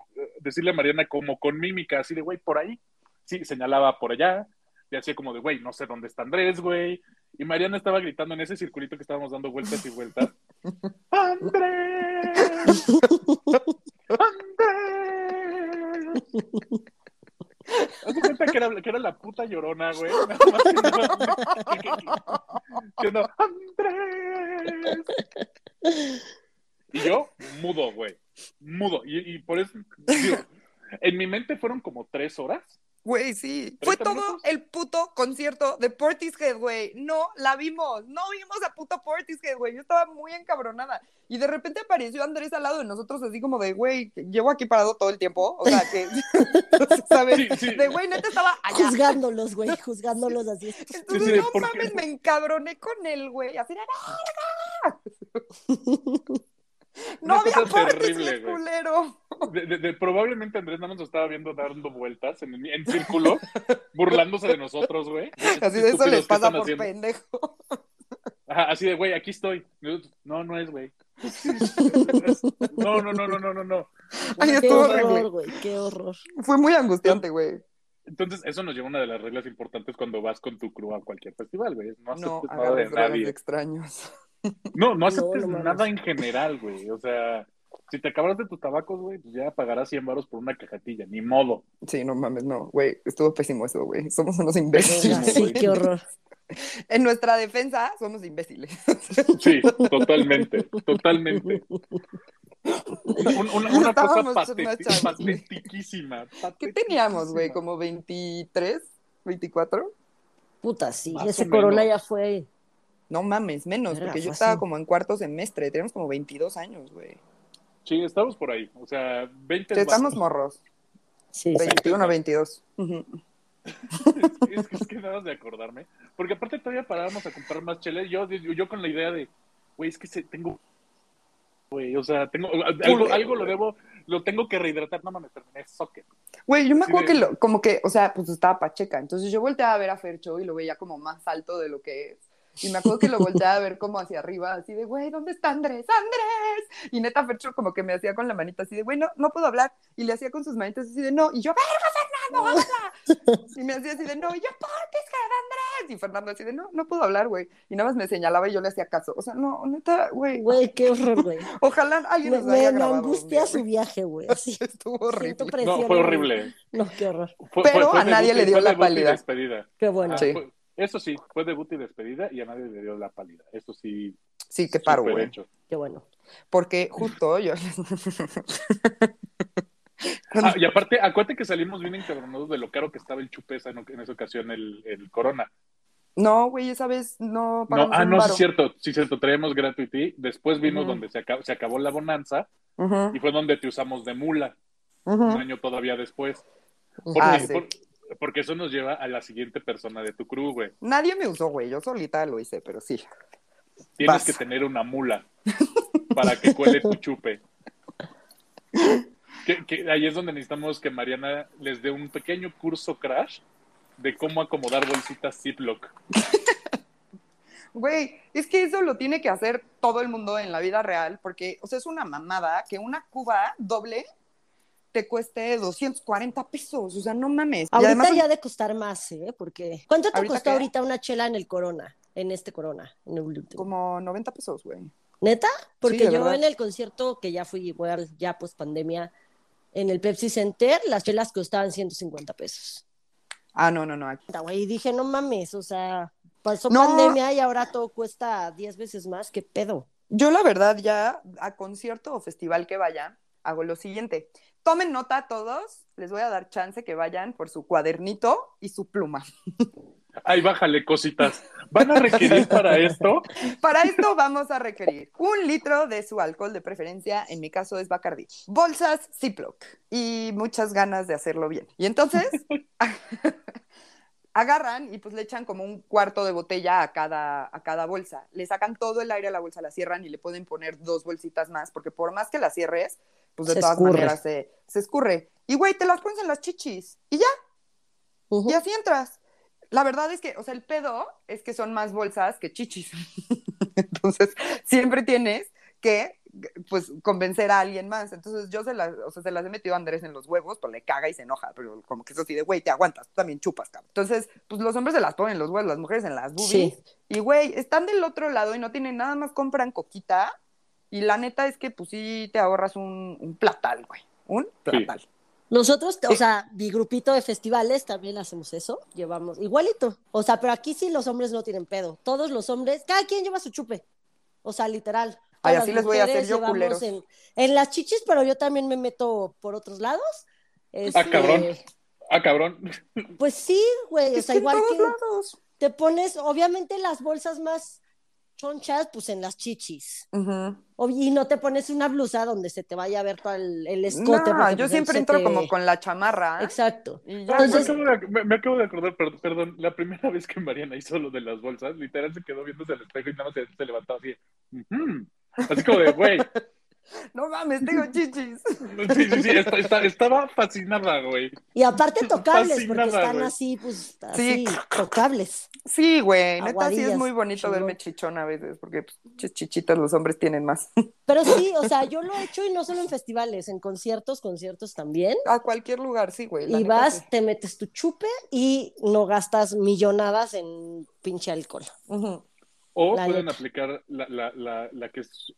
Speaker 2: decirle a Mariana como con mímica, así de, güey, por ahí. Sí, señalaba por allá, y hacía como de, güey, no sé dónde está Andrés, güey. Y Mariana estaba gritando en ese circulito que estábamos dando vueltas y vueltas. ¡Andrés! ¡Andrés! Haz de cuenta que era, que era la puta llorona, güey. Nada más que no- que- que- que no, ¡Andrés! Y yo, mudo, güey. Mudo. Y, y por eso, digo, en mi mente fueron como tres horas.
Speaker 1: Güey, sí. Fue
Speaker 2: 30
Speaker 1: todo
Speaker 2: minutos.
Speaker 1: el puto concierto de Portishead, güey. No la vimos. No vimos a puto Portishead, güey. Yo estaba muy encabronada. Y de repente apareció Andrés al lado de nosotros, así como de, güey, llevo aquí parado todo el tiempo. O sea, que, ¿sabes?
Speaker 2: Sí, sí.
Speaker 1: De, güey, neta estaba allá.
Speaker 3: Juzgándolos, güey. Juzgándolos así.
Speaker 1: Entonces,
Speaker 2: Sí, sí,
Speaker 1: no mames, me encabroné con él, güey. Así ¡verga! No
Speaker 2: Una
Speaker 1: había
Speaker 2: cosa terrible, güey.
Speaker 1: culero.
Speaker 2: De, de- de- probablemente Andrés nada más nos estaba viendo dando vueltas en, en círculo, burlándose de nosotros, güey.
Speaker 1: Así de eso les
Speaker 2: ¿qué
Speaker 1: pasa por
Speaker 2: haciendo?
Speaker 1: pendejo.
Speaker 2: Ajá, así de, güey, aquí estoy. No, no es, güey. No, no, no, no, no, no, no.
Speaker 1: Ay,
Speaker 3: Qué
Speaker 1: estuvo
Speaker 3: horror, güey. Qué horror.
Speaker 1: Fue muy angustiante, güey.
Speaker 2: Entonces, eso nos lleva a una de las reglas importantes cuando vas con tu crew a cualquier festival, güey. No
Speaker 1: No,
Speaker 2: aceptes nada de nadie.
Speaker 1: extraños.
Speaker 2: No, no aceptes
Speaker 3: no
Speaker 2: nada en general, güey. O sea, si te acabas de tus tabacos, güey, pues ya pagarás 100 baros por una cajetilla. Ni modo.
Speaker 1: Sí, no mames, no, güey, estuvo pésimo eso, güey. Somos unos imbéciles.
Speaker 3: sí, qué horror.
Speaker 1: En nuestra defensa, somos imbéciles.
Speaker 2: Sí, totalmente, totalmente. Un- una, una cosa patetiquísima.
Speaker 1: ¿Qué teníamos, güey? ¿Como 23? ¿24?
Speaker 3: Puta, sí.
Speaker 2: Más
Speaker 3: Ese corona
Speaker 2: menos.
Speaker 3: ya fue.
Speaker 1: No mames, menos, porque yo estaba como en cuarto semestre. Teníamos como 22 años, güey.
Speaker 2: Sí, estamos por ahí. O sea, 20
Speaker 1: Sí, Estamos morros.
Speaker 3: Sí, sí.
Speaker 1: 21, 22. Ujú.
Speaker 2: Es, que- es que nada más de acordarme. Porque aparte todavía parábamos a comprar más cheles. Yo, yo, yo con la idea de, güey, es que se, tengo. Güey, o sea, tengo. Algo, algo lo debo. Lo tengo que rehidratar. No mames, terminé socket.
Speaker 1: Güey, yo me acuerdo que lo, como que, o sea, pues estaba pacheca. Entonces yo volteaba a ver a Fercho y lo veía como más alto de lo que es. Y me acuerdo que lo volteaba a ver como hacia arriba, así de, güey, ¿dónde está Andrés? ¡Andrés! Y neta Fercho como que me hacía con la manita así de, güey, no, no puedo hablar. Y le hacía con sus manitas así de, no. Y yo, ¡verga, Fernando, habla! Y me hacía así de, no. Y yo, Portishead, Andrés! Y Fernando así de, no, no puedo hablar, güey. Y nada más me señalaba y yo le hacía caso. O sea, no, neta, güey.
Speaker 3: Güey, qué horror, güey.
Speaker 1: Ojalá alguien
Speaker 3: Me,
Speaker 1: nos
Speaker 3: me-
Speaker 1: haya
Speaker 3: me angustia su viaje, güey.
Speaker 1: Estuvo horrible.
Speaker 2: No, fue horrible.
Speaker 3: No, qué horror.
Speaker 2: Fue-
Speaker 1: Pero
Speaker 2: fue- fue
Speaker 1: a nadie le dio la pálida.
Speaker 2: despedida.
Speaker 3: Qué bueno.
Speaker 2: Ah,
Speaker 1: Sí.
Speaker 2: Eso sí, fue debut y despedida y a nadie le dio la pálida. Eso sí.
Speaker 1: Sí, qué paro, güey.
Speaker 2: hecho.
Speaker 3: Qué bueno.
Speaker 1: Porque justo yo.
Speaker 2: Ah, y aparte, acuérdate que salimos bien encabronados de lo caro que estaba el chupesa en, en esa ocasión, el, el Corona.
Speaker 1: No, güey, esa vez no
Speaker 2: No, ah, no, sí es cierto, sí es cierto, traemos gratuity. Después vino
Speaker 1: Ujú.
Speaker 2: donde se acabó, se acabó la bonanza y fue donde te usamos de mula, un año todavía después. Porque,
Speaker 1: Ah, sí.
Speaker 2: por- porque eso nos lleva a la siguiente persona de tu crew, güey.
Speaker 1: Nadie me usó, güey. Yo solita lo hice, pero sí.
Speaker 2: Tienes
Speaker 1: Vas.
Speaker 2: que tener una mula para que cuele tu chupe. Que, que ahí es donde necesitamos que Mariana les dé un pequeño curso crash de cómo acomodar bolsitas Ziploc.
Speaker 1: Güey, es que eso lo tiene que hacer todo el mundo en la vida real, porque, o sea, es una mamada que una cuba doble te cueste 240 pesos. O sea, no mames. Y
Speaker 3: Ahorita
Speaker 1: además,
Speaker 3: ya de costar más, ¿eh? Porque. ¿Cuánto te
Speaker 1: ¿Ahorita
Speaker 3: costó ahorita una chela en el Corona? En este Corona. En el último.
Speaker 1: como 90 pesos, güey.
Speaker 3: ¿Neta? Porque
Speaker 1: Sí,
Speaker 3: yo
Speaker 1: verdad.
Speaker 3: en el concierto que ya fui igual, ya post pandemia, en el Pepsi Center, las chelas costaban 150 pesos.
Speaker 1: Ah, no, no, no.
Speaker 3: Y dije, no mames, o sea, pasó
Speaker 1: No.
Speaker 3: pandemia y ahora todo cuesta 10 veces más, ¿qué pedo?
Speaker 1: Yo la verdad ya a concierto o festival que vaya, hago lo siguiente. Tomen nota a todos, les voy a dar chance que vayan por su cuadernito y su pluma.
Speaker 2: Ay, bájale cositas. ¿Van a requerir para esto?
Speaker 1: Para esto vamos a requerir un litro de su alcohol de preferencia, en mi caso es Bacardi, bolsas Ziploc y muchas ganas de hacerlo bien. Y entonces agarran y pues le echan como un cuarto de botella a cada, a cada bolsa. Le sacan todo el aire a la bolsa, la cierran y le pueden poner dos bolsitas más, porque por más que la cierres, pues de
Speaker 3: Se
Speaker 1: todas
Speaker 3: escurre.
Speaker 1: maneras se, se escurre. Y güey, te las pones en las chichis y ya,
Speaker 3: Ujú.
Speaker 1: y así entras. La verdad es que, o sea, el pedo es que son más bolsas que chichis. Entonces, siempre tienes que, pues, convencer a alguien más. Entonces, yo se las, o sea, se las he metido a Andrés en los huevos, pues le caga y se enoja, pero como que es así de, güey, te aguantas, tú también chupas, cabrón. Entonces, pues los hombres se las ponen en los huevos, las mujeres en las boobies.
Speaker 3: Sí.
Speaker 1: Y, güey, están del otro lado y no tienen nada más, compran coquita. Y la neta es que, pues, sí te ahorras un, un platal, güey. Un platal.
Speaker 3: Nosotros, o sea, mi grupito de festivales también hacemos eso, llevamos igualito. O sea, pero aquí sí los hombres no tienen pedo. Todos los hombres, cada quien lleva su chupe. O sea, literal.
Speaker 1: Ay, así les voy a hacer yo, culeros.
Speaker 3: En, en las chichis, pero yo también me meto por otros lados. Este,
Speaker 2: Ah, cabrón. Ah, cabrón.
Speaker 3: Pues sí, güey. O
Speaker 1: Es
Speaker 3: sea, igual que
Speaker 1: lados.
Speaker 3: te pones, obviamente, las bolsas más chonchas, pues en las chichis. Ob- Y no te pones una blusa donde se te vaya a ver todo el, el escote.
Speaker 1: No, yo
Speaker 3: pues,
Speaker 1: siempre entro
Speaker 3: te-
Speaker 1: como con la chamarra.
Speaker 3: Exacto.
Speaker 1: Y ya,
Speaker 2: Ah,
Speaker 3: Entonces-
Speaker 2: me, acabo de, me- me acabo de acordar, perdón, perdón, la primera vez que Mariana hizo lo de las bolsas, literal se quedó viéndose al espejo y nada más se, se levantó así. "Ujú". Así como de, güey.
Speaker 1: No mames, tengo chichis.
Speaker 2: Sí, sí, sí, esta- esta- estaba fascinada, güey.
Speaker 3: Y aparte tocables, porque están
Speaker 2: güey.
Speaker 3: así, pues,
Speaker 1: Sí.
Speaker 3: así, tocables.
Speaker 1: Sí, güey, neta sí es muy bonito verme chichón a veces, porque pues, chichitas los hombres tienen más.
Speaker 3: Pero sí, o sea, yo lo he hecho y no solo en festivales, en conciertos, conciertos también.
Speaker 1: A cualquier lugar, sí, güey.
Speaker 3: Y vas,
Speaker 1: sí.
Speaker 3: te metes tu chupe y no gastas millonadas en pinche alcohol.
Speaker 2: O
Speaker 3: La
Speaker 2: pueden
Speaker 3: neta.
Speaker 2: aplicar la, la, la, la que es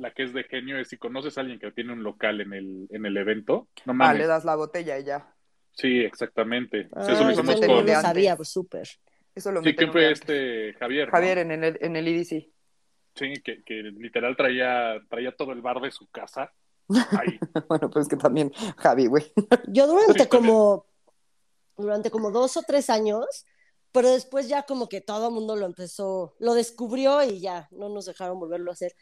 Speaker 2: la que es de genio, es si conoces a alguien que tiene un local en el, en el evento, no
Speaker 1: Ah,
Speaker 2: mames.
Speaker 1: le das la botella y ya.
Speaker 2: Sí, exactamente.
Speaker 3: Ah,
Speaker 2: Sí, eso lo hicimos
Speaker 3: no
Speaker 2: con...
Speaker 3: lo
Speaker 1: antes.
Speaker 3: sabía, pues súper.
Speaker 1: Eso lo
Speaker 2: Sí,
Speaker 1: meten
Speaker 2: ¿quién
Speaker 1: un
Speaker 2: fue este Javier? ¿no?
Speaker 1: Javier en el, en el IDC.
Speaker 2: Sí, que, que literal traía, traía todo el bar de su casa. Ahí.
Speaker 1: bueno, pues que también Javi, güey.
Speaker 3: Yo durante
Speaker 2: Sí,
Speaker 3: como, durante como dos o tres años, pero después ya como que todo el mundo lo empezó, lo descubrió y ya, no nos dejaron volverlo a hacer.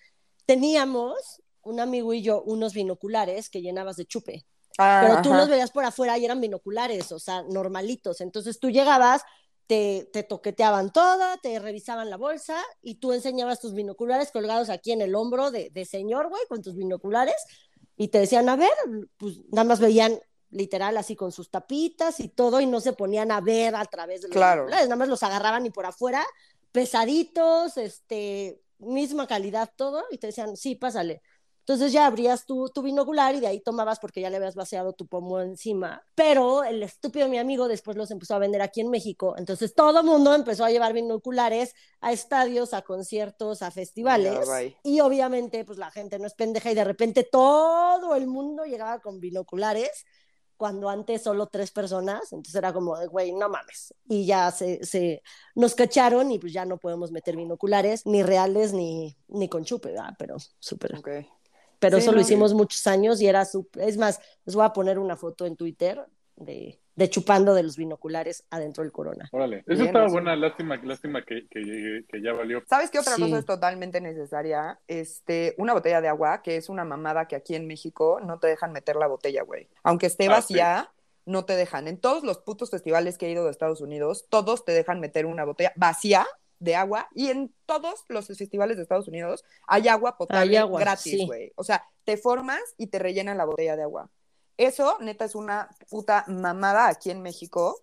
Speaker 3: Teníamos, un amigo y yo, unos binoculares que llenabas de chupe.
Speaker 1: Ah,
Speaker 3: Pero tú
Speaker 1: ajá.
Speaker 3: los veías por afuera y eran binoculares, o sea, normalitos. Entonces tú llegabas, te, te toqueteaban toda, te revisaban la bolsa y tú enseñabas tus binoculares colgados aquí en el hombro de, de señor, güey, con tus binoculares y te decían, a ver, pues nada más veían literal así con sus tapitas y todo y no se ponían a ver a través de los
Speaker 1: Claro.
Speaker 3: binoculares, nada más los agarraban y por afuera, pesaditos, este, misma calidad todo y te decían, sí, pásale. Entonces ya abrías tu, tu binocular y de ahí tomabas porque ya le habías vaciado tu pomo encima. Pero el estúpido de mi amigo después los empezó a vender aquí en México. Entonces todo mundo empezó a llevar binoculares a estadios, a conciertos, a festivales. Y obviamente pues la gente no es pendeja y de repente todo el mundo llegaba con binoculares cuando antes solo tres personas, entonces era como, güey, no mames. Y ya se, se nos cacharon y pues ya no podemos meter binoculares, ni reales ni, ni con chupe, ¿verdad? Pero súper.
Speaker 1: Ok.
Speaker 3: Pero
Speaker 1: Sí,
Speaker 3: eso lo hicimos muchos años y era súper. Es más, les voy a poner una foto en Twitter de, de chupando de los binoculares adentro del corona.
Speaker 2: Órale. Eso estaba buena, lástima, lástima que, que, que ya valió.
Speaker 1: ¿Sabes qué otra
Speaker 3: Sí.
Speaker 1: cosa es totalmente necesaria? Este, una botella de agua, que es una mamada que aquí en México no te dejan meter la botella, güey. Aunque esté
Speaker 2: Ah,
Speaker 1: vacía, no te dejan. En todos los putos festivales que he ido de Estados Unidos, todos te dejan meter una botella vacía de agua y en todos los festivales de Estados Unidos hay agua potable
Speaker 3: Hay agua,
Speaker 1: gratis,
Speaker 3: sí.
Speaker 1: güey. O sea, te formas y te rellenan la botella de agua. Eso, neta, es una puta mamada aquí en México,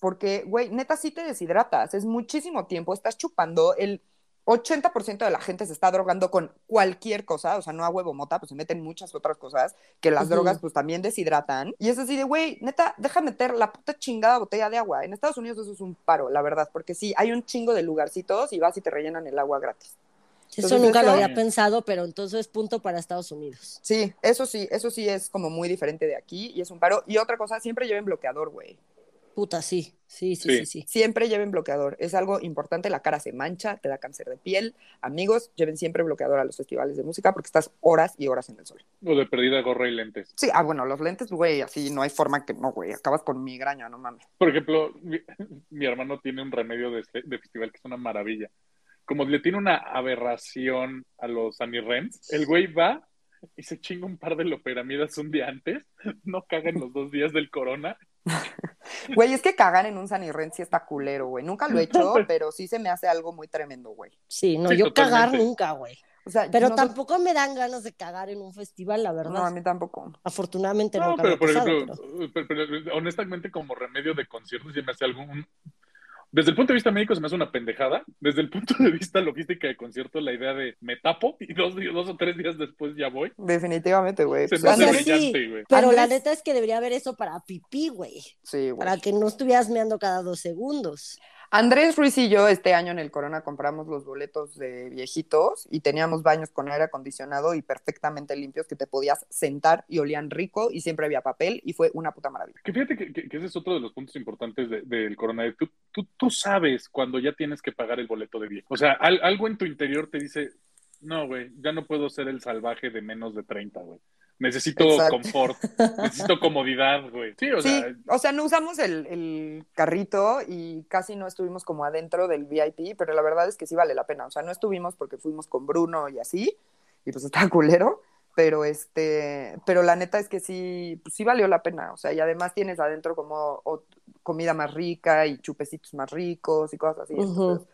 Speaker 1: porque, güey, neta, sí te deshidratas. Es muchísimo tiempo. Estás chupando. El 80% de la gente se está drogando con cualquier cosa. O sea, no a huevo mota, pues se meten muchas otras cosas que las drogas, pues también deshidratan. Y es así de, güey, neta, deja meter la puta chingada botella de agua. En Estados Unidos eso es un paro, la verdad, porque sí, hay un chingo de lugarcitos y vas y te rellenan el agua gratis.
Speaker 3: Eso nunca lo había pensado, pero entonces es punto para Estados Unidos.
Speaker 1: Sí, eso sí, eso sí es como muy diferente de aquí y es un paro. Y otra cosa, siempre lleven bloqueador, güey.
Speaker 3: Puta, sí. Sí, sí,
Speaker 2: Sí.
Speaker 3: sí, sí.
Speaker 1: Siempre lleven bloqueador. Es algo importante, la cara se mancha, te da cáncer de piel. Amigos, lleven siempre bloqueador a los festivales de música porque estás horas y horas en el sol.
Speaker 2: O de perdida gorra y lentes.
Speaker 1: Sí, ah, bueno, los lentes, güey, así no hay forma que no, güey, acabas con migraña, no mames.
Speaker 2: Por ejemplo, mi, mi hermano tiene un remedio de, fe- de festival que es una maravilla. Como le tiene una aberración a los anirrens, el güey va y se chinga un par de loperamidas un día antes, no caga en los dos días del corona.
Speaker 1: Güey, es que cagar en un Sanirren sí está culero, güey. Nunca lo he hecho, pero sí se me hace algo muy tremendo, güey.
Speaker 3: Sí, no,
Speaker 2: Sí,
Speaker 3: yo cagar nunca, güey.
Speaker 1: O sea,
Speaker 3: Pero tampoco me dan ganas de cagar en un festival, la verdad.
Speaker 1: No, a mí tampoco.
Speaker 3: Afortunadamente
Speaker 2: No,
Speaker 3: nunca
Speaker 2: pero por
Speaker 3: pasado,
Speaker 2: ejemplo,
Speaker 3: pero-
Speaker 2: pero- pero honestamente como remedio de conciertos se me hace algún... Desde el punto de vista médico se me hace una pendejada. Desde el punto de vista logística de concierto, la idea de me tapo y dos, dos o tres días después ya voy,
Speaker 1: Definitivamente, güey.
Speaker 2: se
Speaker 1: Pues,
Speaker 2: me hace
Speaker 3: Andrés,
Speaker 2: brillante, güey.
Speaker 3: Pero la neta es que debería haber eso para pipí, güey.
Speaker 1: Sí, güey.
Speaker 3: Para que no estuvieras meando cada dos segundos.
Speaker 1: Andrés Ruiz y yo este año en el Corona compramos los boletos de viejitos y teníamos baños con aire acondicionado y perfectamente limpios que te podías sentar y olían rico y siempre había papel y fue una puta maravilla.
Speaker 2: Que fíjate que, ese es otro de los puntos importantes de- del coronavirus. Tú, tú, tú sabes cuando ya tienes que pagar el boleto de viejo. O sea, al- algo en tu interior te dice, no, güey, ya no puedo ser el salvaje de menos de 30, güey. Necesito
Speaker 1: Exacto.
Speaker 2: confort, necesito comodidad, güey. Sí, o
Speaker 1: Sí,
Speaker 2: sea,
Speaker 1: o sea, no usamos el, el carrito y casi no estuvimos como adentro del VIP, pero la verdad es que sí vale la pena. O sea, no estuvimos porque fuimos con Bruno y así, y pues estaba culero, pero este, pero la neta es que sí, pues sí valió la pena. O sea, y además tienes adentro como comida más rica y chupecitos más ricos y cosas así. Entonces,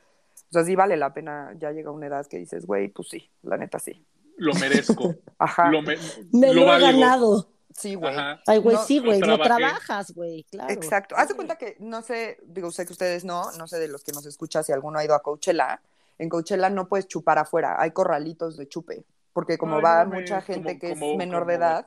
Speaker 1: o sea, sí vale la pena. Ya llega una edad que dices, güey, pues sí, la neta sí.
Speaker 2: Lo merezco.
Speaker 1: Ajá.
Speaker 2: lo, me-
Speaker 3: Me lo, he ganado.
Speaker 1: Sí, güey.
Speaker 2: Ajá.
Speaker 3: Ay, güey,
Speaker 1: No,
Speaker 3: sí, güey,
Speaker 2: no
Speaker 3: lo trabajas, güey, claro.
Speaker 1: Exacto. Haz de cuenta que, no sé, digo, sé que ustedes no, no sé de los que nos escucha si alguno ha ido a Coachella. En Coachella no puedes chupar afuera, hay corralitos de chupe, porque como
Speaker 2: Ay,
Speaker 1: va
Speaker 2: no
Speaker 1: mucha gente
Speaker 2: como-
Speaker 1: que
Speaker 2: como-
Speaker 1: es menor de edad,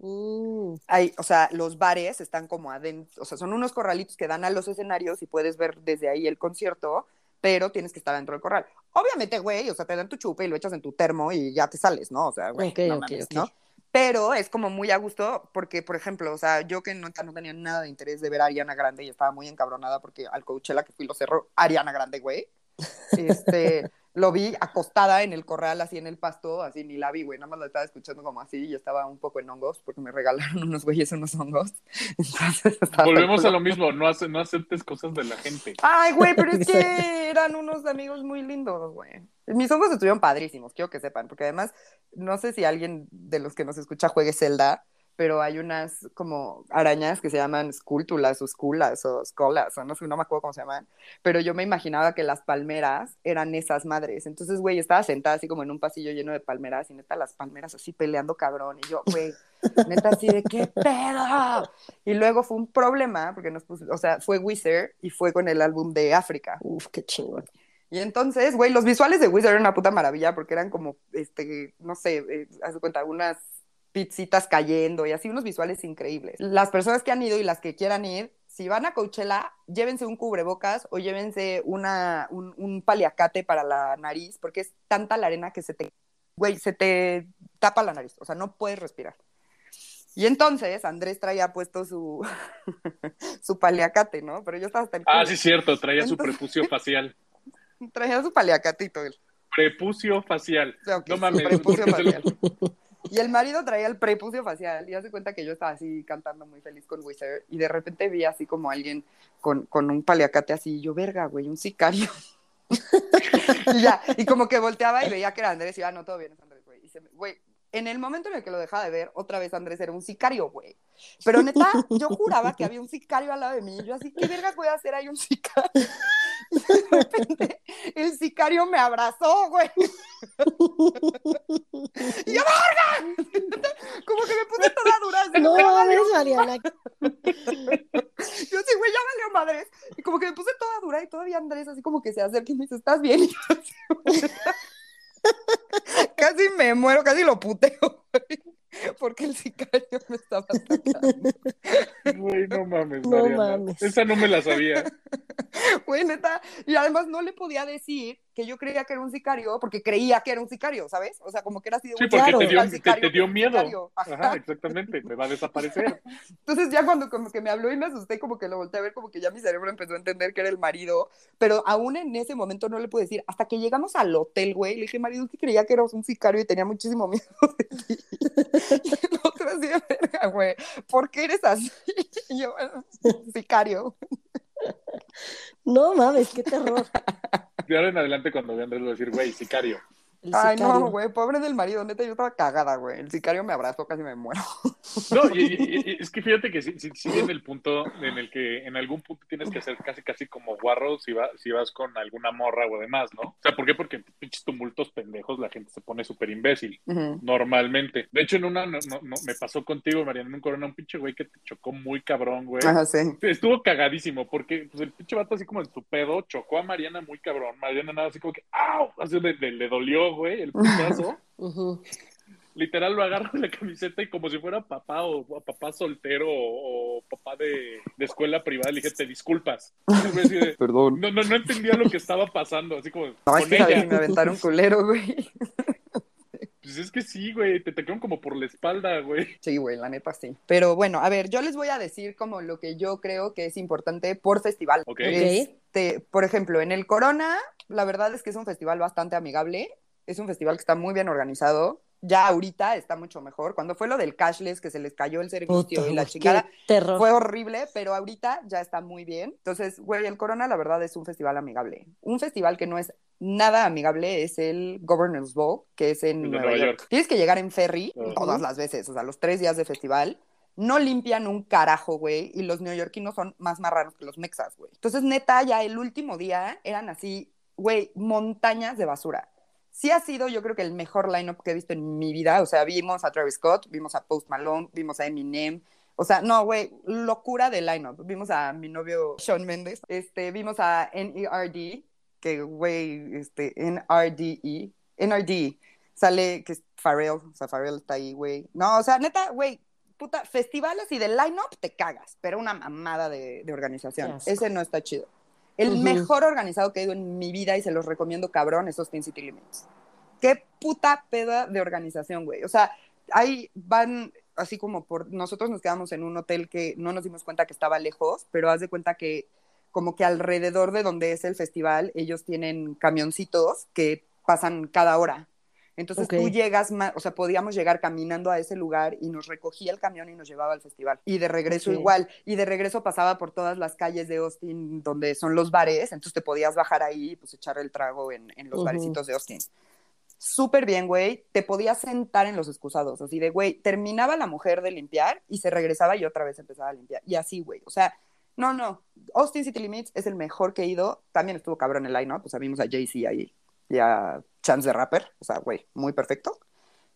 Speaker 3: Mm,
Speaker 1: hay, o sea, los bares están como adentro, o sea, son unos corralitos que dan a los escenarios y puedes ver desde ahí el concierto, pero tienes que estar dentro del corral. Obviamente, güey, o sea, te dan tu chupe y lo echas en tu termo y ya te sales, ¿no? O sea, güey,
Speaker 3: Ok,
Speaker 1: no
Speaker 3: ok,
Speaker 1: mames,
Speaker 3: ok.
Speaker 1: ¿no? Pero es como muy a gusto porque, por ejemplo, o sea, yo que no, no tenía nada de interés de ver a Ariana Grande y estaba muy encabronada porque al Coachella que fui lo cerró Ariana Grande, güey. Este, lo vi acostada en el corral, así en el pasto, así ni la vi, güey, nada más la estaba escuchando como así y estaba un poco en hongos porque me regalaron unos güeyes unos hongos. Entonces,
Speaker 2: Volvemos a lo mismo, no, ace- no aceptes cosas de la gente.
Speaker 1: Ay, güey, pero es que eran unos amigos muy lindos, güey. Mis hongos estuvieron padrísimos, quiero que sepan, porque además, no sé si alguien de los que nos escucha juegue Zelda, pero hay unas como arañas que se llaman escúltulas o esculas o escolas, o no sé, no me acuerdo cómo se llaman, pero yo me imaginaba que las palmeras eran esas madres. Entonces, güey, estaba sentada así como en un pasillo lleno de palmeras y neta las palmeras así peleando cabrón. Y yo, güey, neta así de qué pedo. Y luego fue un problema, porque nos puso, o sea, fue Wizard y fue con el álbum de África.
Speaker 3: uf, qué chingón.
Speaker 1: Y entonces, güey, los visuales de Wizard eran una puta maravilla porque eran como, este, no sé, eh, haz de cuenta, unas pizzitas cayendo y así unos visuales increíbles. Las personas que han ido y las que quieran ir, si van a Coachella, llévense un cubrebocas o llévense una, un, un paliacate para la nariz porque es tanta la arena que se te, güey, se te tapa la nariz, o sea, no puedes respirar. Y entonces Andrés traía puesto su, su paliacate, ¿no? Pero yo estaba hasta el
Speaker 2: Ah,
Speaker 1: culo.
Speaker 2: sí, cierto, traía su prepucio facial.
Speaker 1: Traía su paliacatito él.
Speaker 2: Prepucio facial. No mames,
Speaker 1: prepucio
Speaker 2: ¿por qué se lo-
Speaker 1: facial. Y el marido traía el prepucio facial y hace cuenta que yo estaba así cantando muy feliz con Wizard y de repente vi así como alguien con, con un paliacate así yo, verga, güey, un sicario. y ya, y como que volteaba y veía que era Andrés y iba, no, todo bien, es Andrés, güey. Y se me- güey, en el momento en el que lo dejaba de ver, otra vez Andrés era un sicario, güey. Pero neta, yo juraba que había un sicario al lado de mí. Y yo así, ¿qué verga voy a hacer ahí un sicario? De repente, el sicario me abrazó, güey. Y yo, ¡verga! Como que me puse toda dura. así,
Speaker 3: No
Speaker 1: ya valió.
Speaker 3: Mariana.
Speaker 1: Yo así, güey, ya valió madres. Y como que me puse toda dura y todavía Andrés así como que se acerca y me dice, ¿estás bien? Y yo así, casi me muero, casi lo puteo, güey. Porque el sicario me estaba atacando.
Speaker 2: Güey, no mames,
Speaker 3: No
Speaker 2: Mariana.
Speaker 3: mames.
Speaker 2: Esa no me la sabía.
Speaker 1: Güey, neta. Y además no le podía decir que yo creía que era un sicario porque creía que era un sicario, ¿sabes? O sea, como que era así de
Speaker 2: Sí,
Speaker 1: güey,
Speaker 2: porque
Speaker 3: Claro.
Speaker 2: te, dio,
Speaker 1: al
Speaker 2: te-
Speaker 1: sicario,
Speaker 2: te dio miedo.
Speaker 1: sicario. Ajá.
Speaker 2: Ajá, exactamente. Me va a desaparecer.
Speaker 1: Entonces ya cuando como que me habló y me asusté, como que lo volteé a ver, como que ya mi cerebro empezó a entender que era el marido, pero aún en ese momento no le pude decir, hasta que llegamos al hotel, güey, le dije, marido, que creía que eras un sicario y tenía muchísimo miedo de ti. Y el otro así de verga, güey, ¿por qué eres así? Y yo, "Bueno, sicario.
Speaker 3: No mames, qué terror.
Speaker 2: De ahora en adelante, cuando vean, les voy decir, güey, sicario.
Speaker 3: El
Speaker 1: Ay,
Speaker 3: sicario.
Speaker 1: no, güey, pobre del marido, neta, yo estaba cagada, güey. El sicario me abrazó, casi me muero.
Speaker 2: No, y, y- y- es que fíjate que sí, sí, sí viene el punto en el que en algún punto tienes que hacer casi casi como guarro si, va, si vas con alguna morra o demás, ¿no? O sea, ¿por qué? Porque en pinches tumultos pendejos la gente se pone súper imbécil, normalmente. De hecho, en una, no, no, no, me pasó contigo, Mariana, en un corona, un pinche güey que te chocó muy cabrón, güey.
Speaker 1: Ajá, sí.
Speaker 2: Estuvo cagadísimo porque pues, el pinche vato así como en su pedo chocó a Mariana muy cabrón. Mariana nada así como que ¡au! Así le, le- le dolió, güey, el putazo.
Speaker 3: Ujú.
Speaker 2: Literal lo agarro de la camiseta y como si fuera papá o, o papá soltero o, o papá de, de escuela privada, le dije, te disculpas. De,
Speaker 1: Perdón.
Speaker 2: no, no, no entendía lo que estaba pasando, así como
Speaker 1: No,
Speaker 2: con
Speaker 1: es que
Speaker 2: ella.
Speaker 1: si me aventaron culero, güey.
Speaker 2: Pues es que sí, güey, te tocaron como por la espalda, güey.
Speaker 1: Sí, güey, la neta sí. Pero bueno, a ver, yo les voy a decir como lo que yo creo que es importante por festival.
Speaker 2: Ok.
Speaker 1: Este, por ejemplo, en el Corona, la verdad es que es un festival bastante amigable. Es un festival que está muy bien organizado. Ya ahorita está mucho mejor. Cuando fue lo del cashless, que se les cayó el servicio
Speaker 3: Puta,
Speaker 1: y la chingada, fue horrible, pero ahorita ya está muy bien. Entonces, güey, el Corona, la verdad, es un festival amigable. Un festival que no es nada amigable es el Governor's Ball, que es en Nueva,
Speaker 2: Nueva
Speaker 1: York.
Speaker 2: York.
Speaker 1: Tienes que llegar en ferry todas las veces, o sea, los tres días de festival. No limpian un carajo, güey, y los neoyorquinos son más marranos que los mexas, güey. Entonces, neta, ya el último día eran así, güey, montañas de basura. Sí ha sido, yo creo que el mejor lineup que he visto en mi vida. O sea, vimos a Travis Scott, vimos a Post Malone, vimos a Eminem, o sea, no, güey, locura de lineup. Vimos a mi novio Sean Mendes, este, vimos a NERD, que, güey, este, NRDE, NRD, sale, que es Pharrell, o sea, Pharrell está ahí, güey. No, o sea, neta, güey, puta, festivales y de lineup te cagas, pero una mamada de, de organización. Ese no está chido. El
Speaker 3: Ujú.
Speaker 1: mejor organizado que he ido en mi vida y se los recomiendo cabrón es Austin City Limits. Qué puta peda de organización, güey. O sea, ahí van así como por nosotros nos quedamos en un hotel que no nos dimos cuenta que estaba lejos, pero haz de cuenta que como que alrededor de donde es el festival ellos tienen camioncitos que pasan cada hora. Entonces tú llegas, ma- o sea, podíamos llegar caminando a ese lugar y nos recogía el camión y nos llevaba al festival. Y de regreso igual. Y de regreso pasaba por todas las calles de Austin donde son los bares. Entonces te podías bajar ahí y pues echar el trago en, en los barecitos de Austin. Súper bien, güey. Te podías sentar en los excusados. Así de, güey, terminaba la mujer de limpiar y se regresaba y otra vez empezaba a limpiar. Y así, güey. O sea, no, no. Austin City Limits es el mejor que he ido. También estuvo cabrón el line-up. O sea, vimos a Jay-Z ahí y a Chance the Rapper. O sea, güey, muy perfecto.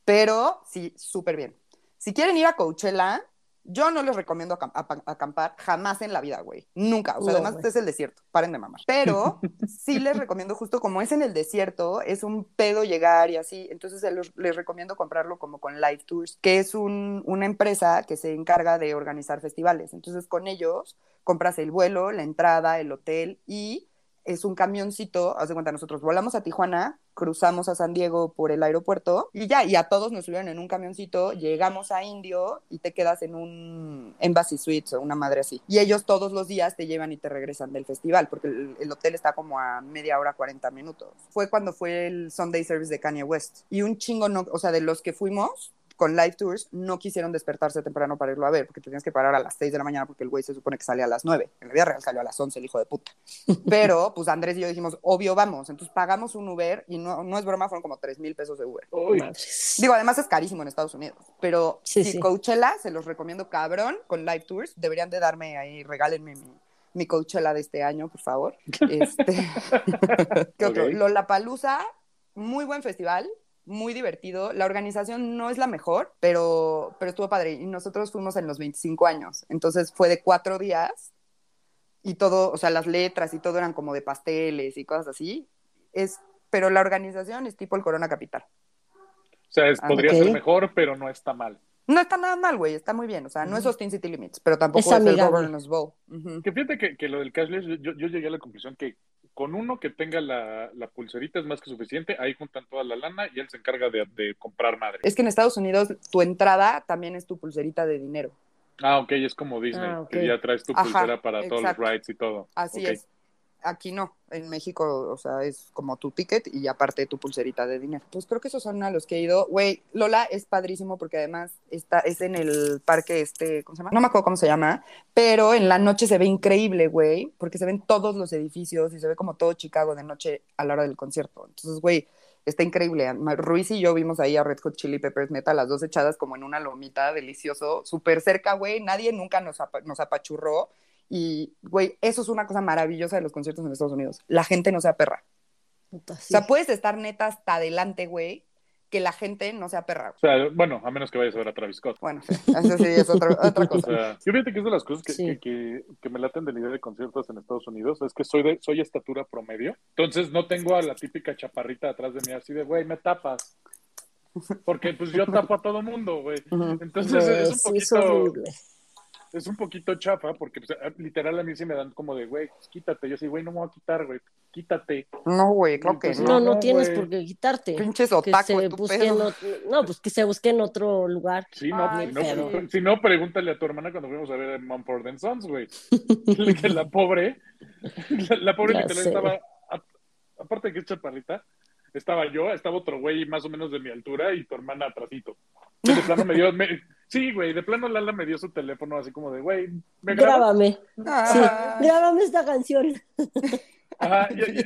Speaker 1: Pero sí, súper bien. Si quieren ir a Coachella, yo no les recomiendo acampar jamás en la vida, güey. Nunca. O sea,
Speaker 3: No,
Speaker 1: además
Speaker 3: güey.
Speaker 1: es el desierto. Paren de mamar. Pero sí les recomiendo, justo como es en el desierto, es un pedo llegar y así. Entonces les recomiendo comprarlo como con Live Tours, que es un- una empresa que se encarga de organizar festivales. Entonces con ellos compras el vuelo, la entrada, el hotel y es un camioncito, haz de cuenta, nosotros volamos a Tijuana, cruzamos a San Diego por el aeropuerto y ya, y a todos nos subieron en un camioncito, llegamos a Indio y te quedas en un Embassy Suites o una madre así. Y ellos todos los días te llevan y te regresan del festival, porque el, el hotel está como a media hora, 40 minutos. Fue cuando fue el Sunday Service de Kanye West. Y un chingo, no, o sea, de los que fuimos, con live tours no quisieron despertarse temprano para irlo a ver, porque te tienes que parar a las 6 de la mañana porque el güey se supone que sale a las 9. En la vida real salió a las 11 el hijo de puta. Pero, pues Andrés y yo dijimos, obvio, vamos. Entonces pagamos un Uber y no, no es broma, fueron como 3 mil pesos de Uber.
Speaker 2: Uy.
Speaker 1: Digo, además es carísimo en Estados Unidos. Pero
Speaker 3: Sí,
Speaker 1: si
Speaker 3: sí.
Speaker 1: Coachella, se los recomiendo cabrón con live tours. Deberían de darme ahí, regálenme mi, mi Coachella de este año, por favor. Este, ¿Qué otro? Lollapalooza, muy buen festival, muy divertido. La organización no es la mejor, pero, pero estuvo padre. Y nosotros fuimos en los 25 años. Entonces fue de cuatro días y todo, o sea, las letras y todo eran como de pasteles y cosas así. Es, pero la organización es tipo el Corona Capital.
Speaker 2: o sea, es-
Speaker 1: Ah,
Speaker 2: podría ser mejor, pero no está mal.
Speaker 1: No está nada mal, güey, está muy bien. O sea, no es Austin City Limits, pero tampoco
Speaker 3: Es
Speaker 1: es, el Bowl.
Speaker 2: Que fíjate que, que lo del cashless, yo, yo llegué a la conclusión que con uno que tenga la, la pulserita es más que suficiente, ahí juntan toda la lana y él se encarga de, de comprar madre.
Speaker 1: Es que en Estados Unidos tu entrada también es tu pulserita de dinero.
Speaker 2: Ah, ok, es como Disney,
Speaker 3: Ah,
Speaker 2: que ya traes tu
Speaker 1: Ajá,
Speaker 2: pulsera para todos los rides y todo.
Speaker 1: Así
Speaker 2: Ok.
Speaker 1: es. Aquí no. En México, o sea, es como tu ticket y aparte tu pulserita de dinero. Pues creo que esos son a los que he ido. Güey, Lola es padrísimo porque además está, es en el parque este, ¿cómo se llama? No me acuerdo cómo se llama, pero en la noche se ve increíble, güey, porque se ven todos los edificios y se ve como todo Chicago de noche a la hora del concierto. Entonces, güey, está increíble. Ruiz y yo vimos ahí a Red Hot Chili Peppers, neta, las dos echadas como en una lomita, delicioso, súper cerca, güey. Nadie nunca nos, apa- nos apachurró. Y, güey, eso es una cosa maravillosa de los conciertos en Estados Unidos. La gente no sea perra.
Speaker 3: Puta,
Speaker 1: O sea, puedes estar neta hasta adelante, güey, que la gente no sea perra.
Speaker 2: O sea, bueno, a menos que vayas a ver a Travis Scott.
Speaker 1: Bueno, sí, eso sí es otra, otra
Speaker 2: O
Speaker 1: cosa.
Speaker 2: sea, yo fíjate que es de las cosas que,
Speaker 3: Sí.
Speaker 2: que, que- que me laten de la idea de conciertos en Estados Unidos, es que soy de soy estatura promedio, entonces no tengo a la típica chaparrita atrás de mí así de, güey, me tapas. Porque pues yo tapo a todo mundo, güey. Entonces es un
Speaker 3: sí, es
Speaker 2: poquito
Speaker 3: horrible.
Speaker 2: Es un poquito chafa porque pues, literal a mí sí me dan como de, güey, pues, quítate. Yo sí, güey, no me voy a quitar, güey. Quítate.
Speaker 1: No, güey, creo que
Speaker 2: Entonces,
Speaker 3: No,
Speaker 1: no.
Speaker 3: no, tienes
Speaker 2: güey.
Speaker 3: por qué quitarte.
Speaker 1: Pinches
Speaker 3: Que
Speaker 1: otaku,
Speaker 3: se busquen ot- no, pues que se busque en otro lugar.
Speaker 2: Sí, no,
Speaker 1: Ay,
Speaker 2: si, no
Speaker 3: pero-
Speaker 2: si no, pregúntale a tu hermana cuando fuimos a ver a Mumford and Sons, güey. que la pobre, la, la pobre
Speaker 3: Ya
Speaker 2: literal
Speaker 3: sé.
Speaker 2: estaba, a- aparte de que es chaparrita, estaba yo, estaba otro güey más o menos de mi altura y tu hermana atrasito. Y de plano me dio, me- sí, güey, de plano Lala me dio su teléfono así como de, güey, ¿me grabas?
Speaker 3: Grábame. Sí, grábame esta canción.
Speaker 2: Ajá, ya, ya,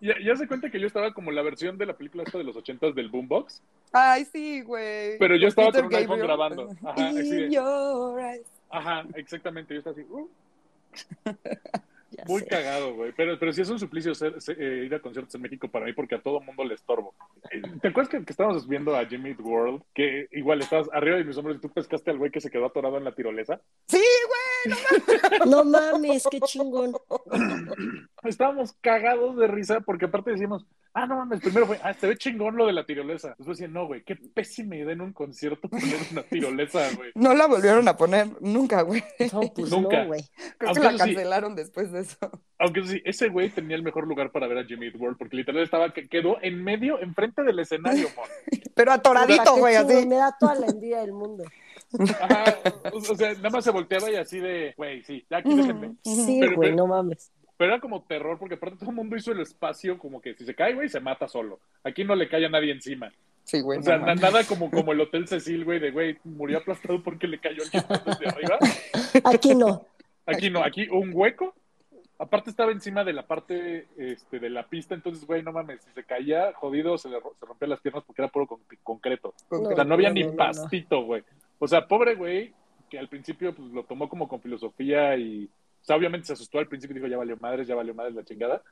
Speaker 2: ya- ya se cuenta que yo estaba como la versión de la película esta de los ochentas del Boombox,
Speaker 1: Ay, sí, güey.
Speaker 2: Pero yo estaba
Speaker 1: Peter
Speaker 2: con un iPhone grabando. Ajá,
Speaker 1: In your eyes.
Speaker 2: ajá, exactamente, yo estaba así, uh,
Speaker 3: Ya
Speaker 2: Muy
Speaker 3: sé.
Speaker 2: cagado, güey. Pero, pero sí es un suplicio ser- ser- eh, ir a conciertos en México para mí porque a todo mundo le estorbo. Eh, ¿Te acuerdas que, que estábamos viendo a Jimmy Eat World? Que igual estabas arriba de mis hombros y tú pescaste al güey que se quedó atorado en la tirolesa.
Speaker 1: Sí,
Speaker 3: No mames, qué chingón.
Speaker 2: Estábamos cagados de risa porque aparte decíamos, ah, no mames, primero fue, ah, se ve chingón lo de la tirolesa. Después decían, no, güey, qué pésima idea en un concierto poner una tirolesa, güey.
Speaker 1: no la volvieron a poner nunca, güey.
Speaker 3: No, pues
Speaker 2: Nunca.
Speaker 3: no, güey.
Speaker 1: Creo
Speaker 2: Aunque
Speaker 1: que la
Speaker 2: sí-
Speaker 1: cancelaron después de eso.
Speaker 2: Aunque sí, ese güey tenía el mejor lugar para ver a Jimmy Eat World porque literal estaba, que quedó en medio, enfrente del escenario, mon.
Speaker 1: Pero atoradito, güey, así.
Speaker 3: Me da toda la envidia del mundo.
Speaker 2: Ajá, o o sea, nada más se volteaba y así de, güey, sí, ya aquí déjenme.
Speaker 3: Sí, güey, no mames.
Speaker 2: Pero era como terror, porque aparte todo el mundo hizo el espacio como que si se cae, güey, se mata solo. Aquí no le cae a nadie encima.
Speaker 1: Sí, güey.
Speaker 2: O sea,
Speaker 1: no
Speaker 2: nada como, como el Hotel Cecil, güey, de güey, murió aplastado porque le cayó hielo desde arriba.
Speaker 3: Aquí no.
Speaker 2: Aquí no, aquí un hueco. Aparte estaba encima de la parte este, de la pista, entonces, güey, no mames, si se caía, jodido, se le se rompía las piernas porque era puro con- concreto.
Speaker 1: Con-
Speaker 2: O sea, no había
Speaker 3: no,
Speaker 2: ni
Speaker 3: no, no,
Speaker 2: pastito, güey. O sea, pobre güey, que al principio pues, lo tomó como con filosofía y, o sea, obviamente se asustó al principio y dijo, ya valió madres, ya valió madres la chingada.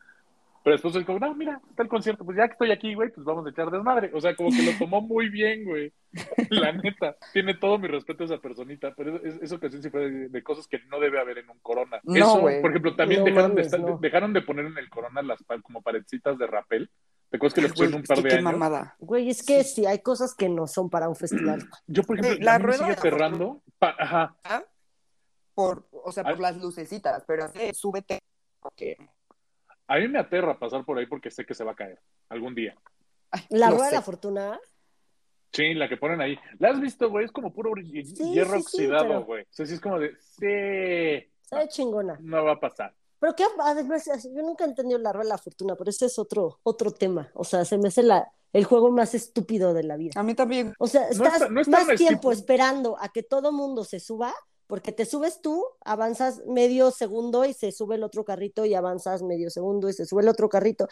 Speaker 2: Pero después dijo, no, mira, está el concierto, pues ya que estoy aquí, güey, pues vamos a echar desmadre. O sea, como que lo tomó muy bien, güey. La neta. Tiene todo mi respeto a esa personita, pero es- esa ocasión sí fue de, de cosas que no debe haber en un corona.
Speaker 1: No,
Speaker 2: Eso,
Speaker 1: güey.
Speaker 2: por ejemplo, también
Speaker 3: No
Speaker 2: dejaron,
Speaker 3: mames,
Speaker 2: de estar-
Speaker 3: no.
Speaker 2: dejaron de poner en el corona las como paredcitas de rapel. ¿Te acuerdas que les pusieron un
Speaker 1: es
Speaker 2: par de
Speaker 1: qué
Speaker 2: años?
Speaker 1: mamada.
Speaker 3: Güey, es que sí, hay cosas que no son para un festival.
Speaker 2: Yo, por ejemplo,
Speaker 1: la rueda
Speaker 2: sigue pa- ajá,
Speaker 1: Por, o sea, por
Speaker 2: Ay.
Speaker 1: las lucecitas, pero así, súbete. porque-
Speaker 2: A mí me aterra pasar por ahí porque sé que se va a caer algún día.
Speaker 3: La rueda de la fortuna.
Speaker 2: Sí, la que ponen ahí. ¿La has visto, güey? Es como puro hi-
Speaker 3: Sí,
Speaker 2: hierro
Speaker 3: sí, sí,
Speaker 2: oxidado,
Speaker 3: pero-
Speaker 2: güey. O sea, sí es como de, sí,
Speaker 3: Se ve chingona.
Speaker 2: no va a pasar.
Speaker 3: Pero que además, yo nunca he entendido la rueda de la fortuna, pero ese es otro, otro tema. O sea, se me hace la, el juego más estúpido de la vida.
Speaker 1: A mí también.
Speaker 3: O sea,
Speaker 2: No
Speaker 3: estás
Speaker 2: está- no está
Speaker 3: más tiempo
Speaker 2: estúpido.
Speaker 3: esperando a que todo mundo se suba, porque te subes tú, avanzas medio segundo y se sube el otro carrito y avanzas medio segundo y se sube el otro carrito.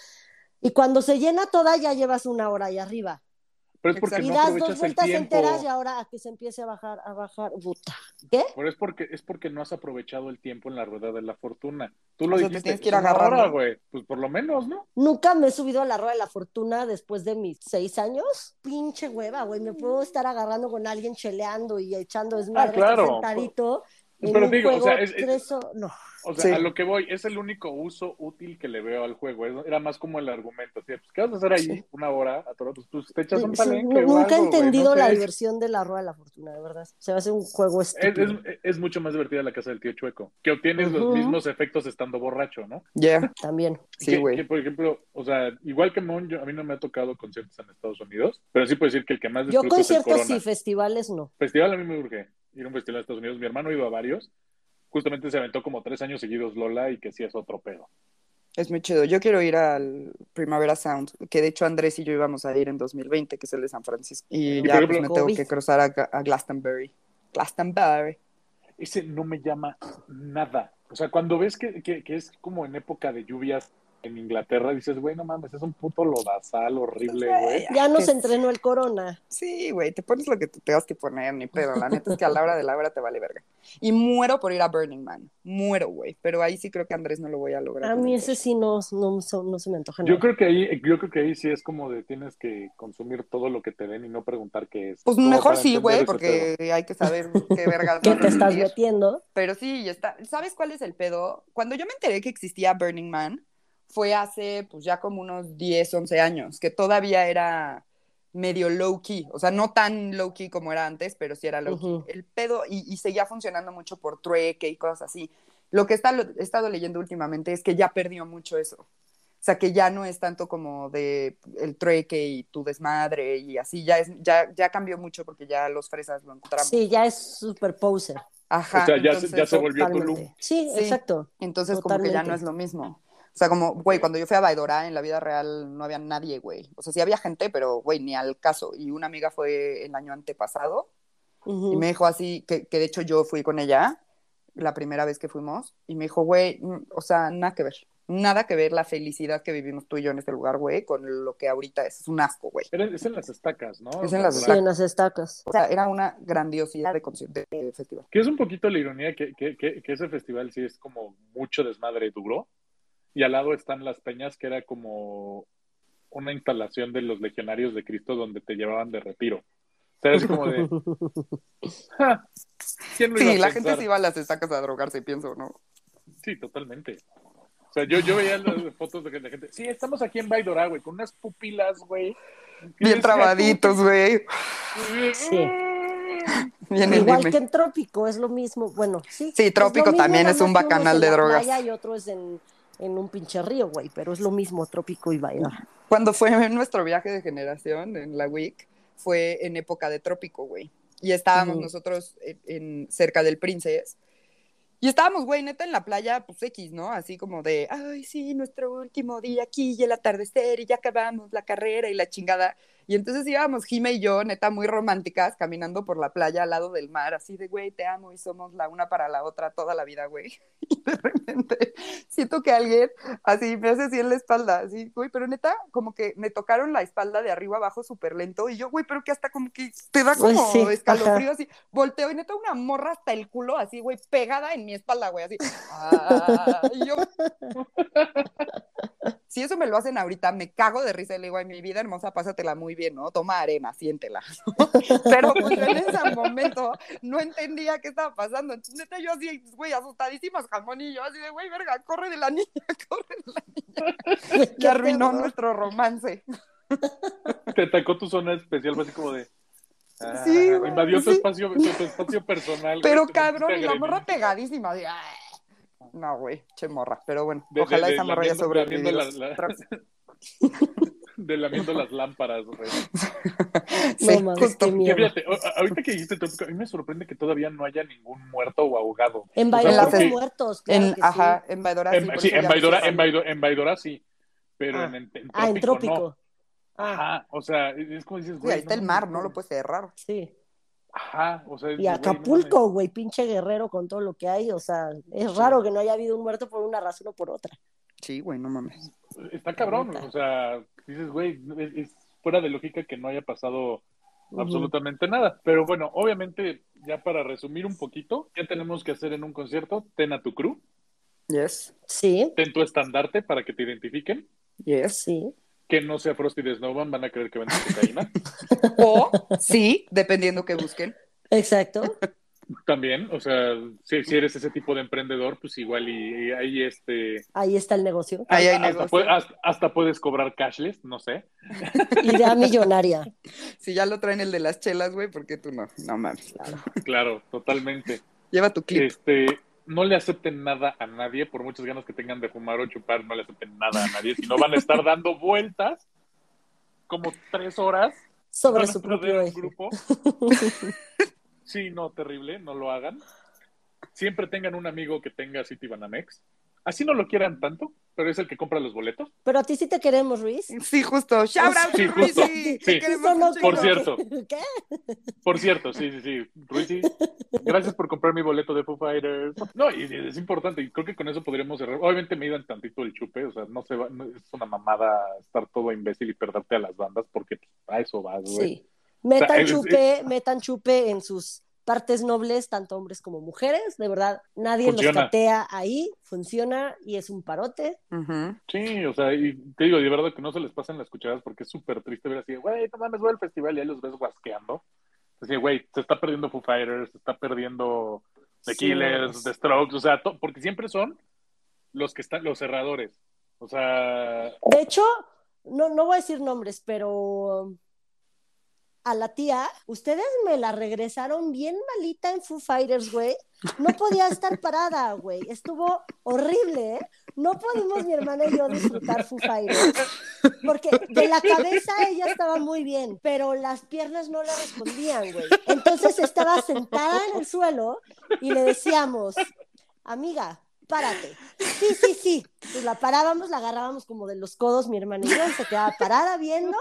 Speaker 3: Y cuando se llena toda ya llevas una hora ahí arriba.
Speaker 2: Pero es porque
Speaker 3: y
Speaker 2: no
Speaker 3: das dos
Speaker 2: el
Speaker 3: vueltas
Speaker 2: tiempo.
Speaker 3: enteras y ahora a que se empiece a bajar, a bajar. Puta. ¿Qué?
Speaker 2: Pero es porque, es porque no has aprovechado el tiempo en la rueda de la fortuna. Tú lo
Speaker 1: O sea, te
Speaker 2: dijiste.
Speaker 1: tienes que ir
Speaker 2: es una
Speaker 1: agarrando.
Speaker 2: hora, güey. Pues por lo menos, ¿no?
Speaker 3: Nunca me he subido a la rueda de la fortuna después de mis seis años. Pinche hueva, güey. Me puedo estar agarrando con alguien cheleando y echando desmadre
Speaker 2: Ah, claro.
Speaker 3: sentadito En
Speaker 2: Pero digo, o sea, es- es-
Speaker 3: no.
Speaker 2: O sea,
Speaker 1: Sí.
Speaker 2: a lo que voy, es el único uso útil que le veo al juego. Era más como el argumento. ¿sí? Pues, ¿Qué vas a hacer ahí
Speaker 1: Sí.
Speaker 2: una hora? A todo, pues, te echas un palenque
Speaker 3: nunca he entendido
Speaker 2: no
Speaker 3: la
Speaker 2: sé.
Speaker 3: diversión de la rueda de la fortuna, de verdad. Se va a hacer un juego
Speaker 2: Es,
Speaker 3: estúpido.
Speaker 2: es- es mucho más divertida la casa del tío Chueco, que obtienes los
Speaker 3: Ujú.
Speaker 2: mismos efectos estando borracho, ¿no?
Speaker 1: Yeah,
Speaker 3: También.
Speaker 1: sí, güey.
Speaker 2: por ejemplo, o sea, igual que Mon, yo- a mí no me ha tocado conciertos en Estados Unidos, pero sí puedo decir que el que más
Speaker 3: Yo
Speaker 2: disfruto
Speaker 3: conciertos sí, festivales no.
Speaker 2: Festival a mí me urge ir a un festival en Estados Unidos. Mi hermano ido a varios. Justamente se aventó como tres años seguidos Lola y que sí es otro pedo.
Speaker 1: Es muy chido. Yo quiero ir al Primavera Sound, que de hecho Andrés y yo íbamos a ir en 2020, que es el de San Francisco. Y
Speaker 2: Y
Speaker 1: ya pues, me tengo que cruzar a, a Glastonbury. Glastonbury.
Speaker 2: Ese no me llama nada. O sea, cuando ves que, que, que es como en época de lluvias en Inglaterra, dices, güey, no mames, es un puto lodazal horrible, güey.
Speaker 3: Ya no
Speaker 1: ¿Qué
Speaker 3: se
Speaker 1: es?
Speaker 3: entrenó el Corona.
Speaker 1: Sí, güey, te pones lo que te tengas que poner, ni pedo. La neta es que a la hora de la hora te vale verga. Y muero por ir a Burning Man. Muero, güey. Pero ahí sí creo que Andrés no lo voy a lograr.
Speaker 3: A mí ese sí no, no, no se me antoja
Speaker 2: Yo
Speaker 3: nada.
Speaker 2: creo que ahí, yo creo que ahí sí es como de tienes que consumir todo lo que te den y no preguntar qué es.
Speaker 1: Pues mejor sí, güey, porque
Speaker 2: pedo.
Speaker 1: hay que saber qué vergas
Speaker 3: ¿Qué te estás metiendo?
Speaker 1: Pero sí, ya está. ¿Sabes cuál es el pedo? Cuando yo me enteré que existía Burning Man, fue hace pues ya como unos 10, 11 años, que todavía era medio low key, o sea, no tan low key como era antes, pero sí era low key.
Speaker 3: Ujú.
Speaker 1: El pedo, y, y seguía funcionando mucho por trueque y cosas así. Lo que está, lo- he estado leyendo últimamente es que ya perdió mucho eso. O sea, que ya no es tanto como de el trueque y tu desmadre y así, ya, es, ya, ya cambió mucho porque ya los fresas lo encontramos.
Speaker 3: Sí, ya es super poser.
Speaker 1: Ajá.
Speaker 2: O sea, ya, se-
Speaker 1: entonces-
Speaker 2: ya se volvió Tulum.
Speaker 3: Totalmente. Sí,
Speaker 1: Sí.
Speaker 3: exacto.
Speaker 1: entonces, como que ya
Speaker 3: Totalmente.
Speaker 1: no es lo mismo. O sea, como, güey, cuando yo fui a Baidora, en la vida real no había nadie, güey. O sea, sí había gente, pero, güey, ni al caso. Y una amiga fue el año antepasado y me dijo así, que, que de hecho yo fui con ella la primera vez que fuimos, y me dijo, güey, o sea, nada que ver. Nada que ver la felicidad que vivimos tú y yo en este lugar, güey, con lo que ahorita es. Es un asco, güey.
Speaker 2: Es en las estacas, ¿no?
Speaker 1: Es en las
Speaker 3: Sí,
Speaker 1: estacas.
Speaker 3: en las estacas.
Speaker 1: O sea, era una grandiosidad de, concierto, de festival.
Speaker 2: Que es un poquito la ironía que, que, que, que ese festival sí es como mucho desmadre duro. Y al lado están las peñas, que era como una instalación de los legionarios de Cristo donde te llevaban de retiro. O sea, es como de. "Ja, ¿Quién lo iba
Speaker 1: Sí,
Speaker 2: a
Speaker 1: la
Speaker 2: pensar?".
Speaker 1: gente se iba a las estacas a drogarse, pienso, ¿no?
Speaker 2: Sí, totalmente. O sea, yo, yo veía las fotos de la gente. Sí, estamos aquí en Baidora, güey, con unas pupilas, güey.
Speaker 1: Bien trabaditos, güey.
Speaker 3: Sí.
Speaker 1: Bien
Speaker 3: Igual
Speaker 1: meme.
Speaker 3: que en Trópico, es lo mismo. Bueno, sí.
Speaker 1: Sí,
Speaker 3: es
Speaker 1: Trópico
Speaker 3: mismo,
Speaker 1: también es un bacanal de drogas.
Speaker 3: playa y otro es en, en un pinche río, güey, pero es lo mismo, Trópico y Bahía.
Speaker 1: Cuando fue nuestro viaje de generación en la WIC, fue en época de trópico, güey. Y estábamos
Speaker 3: Ujú.
Speaker 1: nosotros en, en- cerca del Princes. Y estábamos, güey, neta en la playa, pues X, ¿no? Así como de, ay, sí, nuestro último día aquí y el atardecer y ya acabamos la carrera y la chingada. Y entonces íbamos Jime y yo, neta, muy románticas, caminando por la playa al lado del mar, así de, güey, te amo y somos la una para la otra toda la vida, güey. Y de repente siento que alguien así me hace así en la espalda, así, güey, pero neta, como que me tocaron la espalda de arriba abajo súper lento y yo, güey, pero que hasta como que te da
Speaker 3: Pues
Speaker 1: como
Speaker 3: sí,
Speaker 1: escalofrío, así, volteo y neta una morra hasta el culo, así, güey, pegada en mi espalda, güey, así. Ah, y yo, si eso me lo hacen ahorita, me cago de risa y le digo, ay, mi vida hermosa, pásatela muy bien, ¿no? Toma arena, siéntela. ¿no? Pero pues en ese momento no entendía qué estaba pasando. Entonces, neta, yo así, güey, asustadísimas, jamón, y yo así de, güey, verga, corre de la niña, corre de la niña. Que arruinó
Speaker 3: terror.
Speaker 1: nuestro romance.
Speaker 2: Te atacó tu zona especial, fue así como de. ah,
Speaker 1: Sí, güey,
Speaker 2: invadió tu
Speaker 1: sí.
Speaker 2: espacio, tu, tu espacio personal.
Speaker 1: Pero cabrón, y la morra pegadísima, ay. No, güey, che morra. Pero bueno,
Speaker 2: De- de-
Speaker 1: ojalá
Speaker 2: de
Speaker 1: esa morra ya
Speaker 2: la- de lamiendo las lámparas, güey.
Speaker 1: Sí,
Speaker 3: No mames,
Speaker 1: justo.
Speaker 3: qué
Speaker 2: Que
Speaker 3: miedo.
Speaker 2: fíjate, ahorita que dijiste trópico, a mí me sorprende que todavía no haya ningún muerto o ahogado.
Speaker 3: En
Speaker 1: porque-
Speaker 3: hay muertos, claro
Speaker 1: En,
Speaker 3: que sí.
Speaker 1: ajá, en Baidora
Speaker 2: En-
Speaker 1: sí.
Speaker 2: sí, en Baidora, en Baidora, en Baidora sí, pero
Speaker 3: Ah.
Speaker 2: en, en, en
Speaker 3: Ah, en
Speaker 2: trópico,
Speaker 3: Trópico.
Speaker 2: no.
Speaker 3: Ah,
Speaker 2: Ajá, o sea, es como dices,
Speaker 1: Sí,
Speaker 2: güey.
Speaker 1: ahí está el mar, no lo puedes cerrar.
Speaker 3: sí.
Speaker 2: Ajá, o sea,
Speaker 3: Y
Speaker 2: dices, güey, no
Speaker 3: Acapulco, güey, pinche guerrero con todo lo que hay. O sea, es raro que no haya habido un muerto por una razón o por otra.
Speaker 1: Sí, güey, no mames.
Speaker 2: Está cabrón, o sea, dices, güey, es, es fuera de lógica que no haya pasado absolutamente nada. Pero bueno, obviamente, ya para resumir un poquito, ¿qué tenemos que hacer en un concierto? Ten a tu crew,
Speaker 1: Yes,
Speaker 3: Sí,
Speaker 2: ten tu estandarte para que te identifiquen,
Speaker 1: yes.
Speaker 3: sí.
Speaker 2: Que no sea Frosty de Snowman, van a creer que venden cocaína.
Speaker 1: O sí, dependiendo que busquen.
Speaker 3: Exacto.
Speaker 2: También, o sea, si, si eres ese tipo de emprendedor, pues igual y, y ahí este...
Speaker 3: Ahí está el negocio.
Speaker 1: Ahí hay
Speaker 2: hasta,
Speaker 1: negocio.
Speaker 2: puede- hasta- hasta puedes cobrar cashless, no sé.
Speaker 3: Idea millonaria.
Speaker 1: Si ya lo traen el de las chelas, güey, ¿por qué tú no? No mames.
Speaker 2: Claro, totalmente.
Speaker 1: Lleva tu clip.
Speaker 2: Este, no le acepten nada a nadie, por muchas ganas que tengan de fumar o chupar, no le acepten nada a nadie, si no van a estar dando vueltas como tres horas
Speaker 3: Sobre su propio eje.
Speaker 2: grupo. Sí, no, terrible, no lo hagan. Siempre tengan un amigo que tenga Citibanamex. Así no lo quieran tanto, pero es el que compra los boletos.
Speaker 3: Pero a ti sí te queremos, Ruiz.
Speaker 1: Sí, justo. Shout out
Speaker 2: Sí,
Speaker 1: to
Speaker 2: justo. Sí.
Speaker 1: Queremos chingo.
Speaker 2: Por cierto.
Speaker 3: ¿Qué?
Speaker 2: Por cierto, sí, sí, sí. Ruizy, gracias por comprar mi boleto de Foo Fighters. No, y es importante, y creo que con eso podríamos cerrar. Obviamente me iban tantito el chupe, o sea, no se va, no- es una mamada estar todo imbécil y perderte a las bandas, porque pues, a eso vas, güey.
Speaker 3: Sí. Metan
Speaker 2: es-
Speaker 3: chupe, metan chupe en sus partes nobles, tanto hombres como mujeres. De verdad, nadie
Speaker 2: Funciona.
Speaker 3: los catea ahí, funciona y es un parote.
Speaker 2: Sí, o sea, y te digo, de verdad que no se les pasen las cucharadas porque es súper triste ver así, güey, no mames, voy al festival y ahí los ves guasqueando. Así, güey, se está perdiendo Foo Fighters, se está perdiendo The
Speaker 3: Sí,
Speaker 2: Killers,
Speaker 3: es-
Speaker 2: The Strokes, o sea, porque siempre son los que están, los cerradores. O sea,
Speaker 3: De hecho, no, no voy a decir nombres, pero a la tía, ustedes me la regresaron bien malita en Foo Fighters, güey. No podía estar parada, güey. Estuvo horrible, ¿eh? No pudimos mi hermana y yo disfrutar Foo Fighters. Porque de la cabeza ella estaba muy bien, pero las piernas no le respondían, güey. Entonces estaba sentada en el suelo y le decíamos, amiga, párate. Sí, sí, sí. Pues la parábamos, la agarrábamos como de los codos, mi hermana y yo, y se quedaba parada viendo.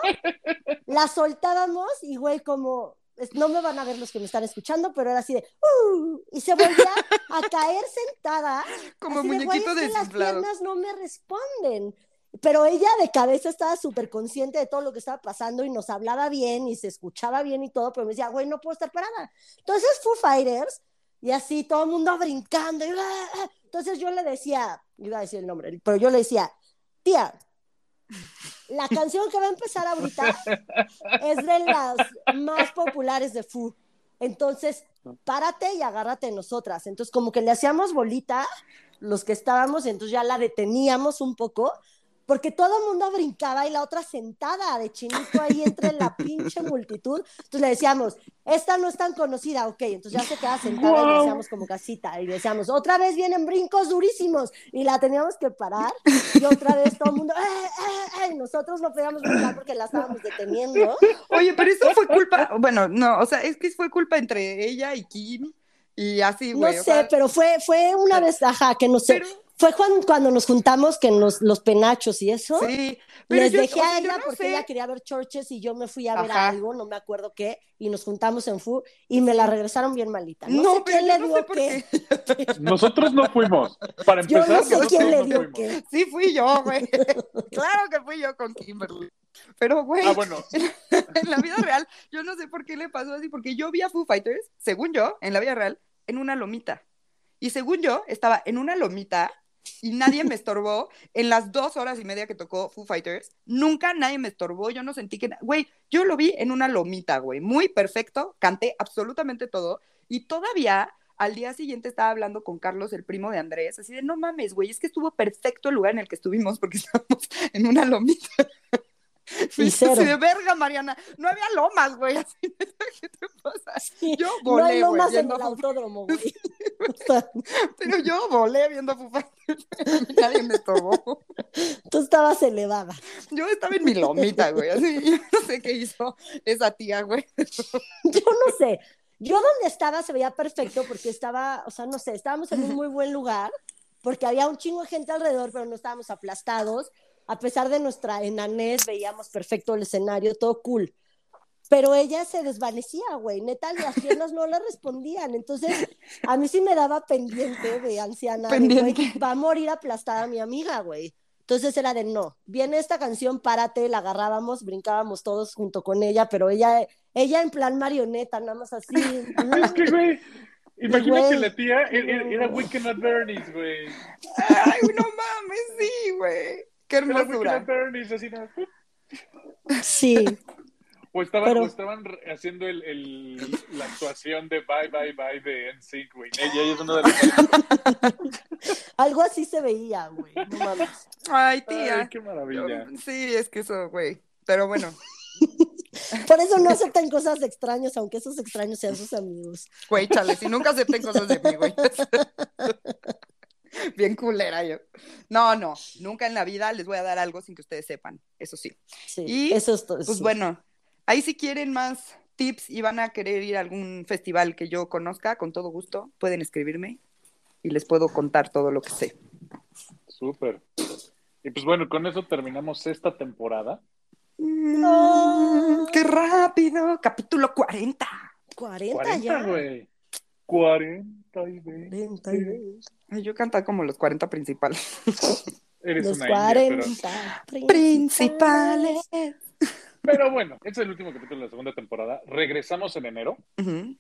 Speaker 3: La soltábamos y, güey, como, no me van a ver los que me están escuchando, pero era así de, "Uh", y se volvía a caer sentada.
Speaker 1: Como
Speaker 3: así de, "Güey,
Speaker 1: muñequito
Speaker 3: es que las piernas no me responden. Pero ella de cabeza estaba súper consciente de todo lo que estaba pasando y nos hablaba bien y se escuchaba bien y todo, pero me decía, güey, no puedo estar parada. Entonces Foo Fighters, y así todo el mundo brincando. y, "Ah, ah". Entonces yo le decía, iba a decir el nombre, pero yo le decía, tía, la canción que va a empezar ahorita es de las más populares de Foo. Entonces, párate y agárrate nosotras. Entonces, como que le hacíamos bolita los que estábamos, entonces ya la deteníamos un poco, porque todo el mundo brincaba y la otra sentada de chinito ahí entre la pinche multitud. Entonces le decíamos, esta no es tan conocida, ok. Entonces ya se quedaba sentada y le
Speaker 2: Wow.
Speaker 3: decíamos como casita y le decíamos, otra vez vienen brincos durísimos y la teníamos que parar y otra vez todo el mundo, ¡eh, eh, eh! Y nosotros no podíamos brincar porque la estábamos deteniendo.
Speaker 1: Oye, pero eso fue culpa, bueno, no, o sea, es que fue culpa entre ella y Kim y así,
Speaker 3: No
Speaker 1: güey.
Speaker 3: sé,
Speaker 1: o sea,
Speaker 3: pero fue, fue una vez, ajá, que no sé.
Speaker 1: Pero-
Speaker 3: Fue cuando, cuando nos juntamos que los, los penachos y eso.
Speaker 1: sí, pero
Speaker 3: Les
Speaker 1: yo,
Speaker 3: dejé
Speaker 1: o sea,
Speaker 3: a
Speaker 1: yo
Speaker 3: ella
Speaker 1: no
Speaker 3: porque
Speaker 1: sé.
Speaker 3: ella quería ver churches y yo me fui a ver
Speaker 1: Ajá.
Speaker 3: algo, no me acuerdo qué, y nos juntamos en FU y me la regresaron bien malita. No,
Speaker 1: No,
Speaker 3: sé
Speaker 1: pero
Speaker 3: quién
Speaker 1: yo
Speaker 3: le
Speaker 1: no
Speaker 3: dio qué.
Speaker 2: nosotros no fuimos. Para
Speaker 3: Yo
Speaker 2: empezar,
Speaker 3: no sé quién le dio qué.
Speaker 1: Sí fui yo, güey. claro que fui yo con Kimberly. Pero, güey,
Speaker 2: Ah, bueno,
Speaker 1: en la vida real, yo no sé por qué le pasó así, porque yo vi a Foo Fighters, según yo, en la vida real, en una lomita. Y según yo, estaba en una lomita y nadie me estorbó en las dos horas y media que tocó Foo Fighters. Nunca nadie me estorbó, yo no sentí que... Güey, yo lo vi en una lomita, güey, muy perfecto, canté absolutamente todo y todavía... Al día siguiente estaba hablando con Carlos, el primo de Andrés, así de no mames, güey, es que estuvo perfecto el lugar en el que estuvimos porque estábamos en una lomita.
Speaker 3: Y cero.
Speaker 1: de verga, Mariana. No había lomas, güey. Así, ¿qué te pasa? Yo
Speaker 3: no hay
Speaker 1: volé, güey,
Speaker 3: lomas en el autódromo, güey. O sea,
Speaker 1: Pero yo volé viendo Foo Fighters. Nadie me estorbó.
Speaker 3: tú estabas elevada.
Speaker 1: Yo estaba en mi lomita, güey. Así, yo no sé qué hizo esa tía, güey.
Speaker 3: Yo no sé. Yo donde estaba se veía perfecto porque estaba, o sea, no sé, estábamos en un muy buen lugar porque había un chingo de gente alrededor, pero no estábamos aplastados. A pesar de nuestra enanés, veíamos perfecto el escenario, todo cool. Pero ella se desvanecía, güey. Neta, las piernas no le respondían. Entonces, a mí sí me daba pendiente de anciana. de,
Speaker 1: Pendiente.
Speaker 3: güey, va a morir aplastada mi amiga, güey. Entonces era de no. Viene esta canción, párate, la agarrábamos, brincábamos todos junto con ella, pero ella, ella en plan marioneta, nada más así.
Speaker 2: es que, güey, que la tía era, era Weekend at Bernie's, güey.
Speaker 1: Ay, no mames, sí, güey. Qué hermosura.
Speaker 3: Sí.
Speaker 2: O estaban,
Speaker 3: Pero-
Speaker 2: o estaban re- haciendo el, el- la actuación de Bye Bye Bye de NSYNC, güey. Ella, ella es una de las...
Speaker 3: Algo así se veía, güey. No mames.
Speaker 1: Ay, tía.
Speaker 2: Ay, qué maravilla.
Speaker 1: Sí, es que eso, güey. Pero bueno,
Speaker 3: Por eso no aceptan cosas de extraños, aunque esos extraños sean sus amigos.
Speaker 1: güey, chale, si nunca acepten cosas de mí, güey. Bien culera yo. No, no, nunca en la vida les voy a dar algo sin que ustedes sepan, eso sí.
Speaker 3: Sí,
Speaker 1: Y,
Speaker 3: eso es todo.
Speaker 1: Pues
Speaker 3: sí.
Speaker 1: bueno, ahí si quieren más tips y van a querer ir a algún festival que yo conozca, con todo gusto, pueden escribirme y les puedo contar todo lo que sé.
Speaker 2: Súper. Y pues bueno, con eso terminamos esta temporada.
Speaker 1: Mm, ¡Qué rápido! Capítulo 40.
Speaker 3: 40,
Speaker 2: 40,
Speaker 3: ya.
Speaker 2: güey. 40 y 20.
Speaker 3: 40 y-
Speaker 1: Ay, yo canto como los 40 principales.
Speaker 2: Eres
Speaker 3: Los
Speaker 2: una india,
Speaker 3: 40
Speaker 1: Principales.
Speaker 2: pero... bueno, este es el último capítulo de la segunda temporada. Regresamos en enero.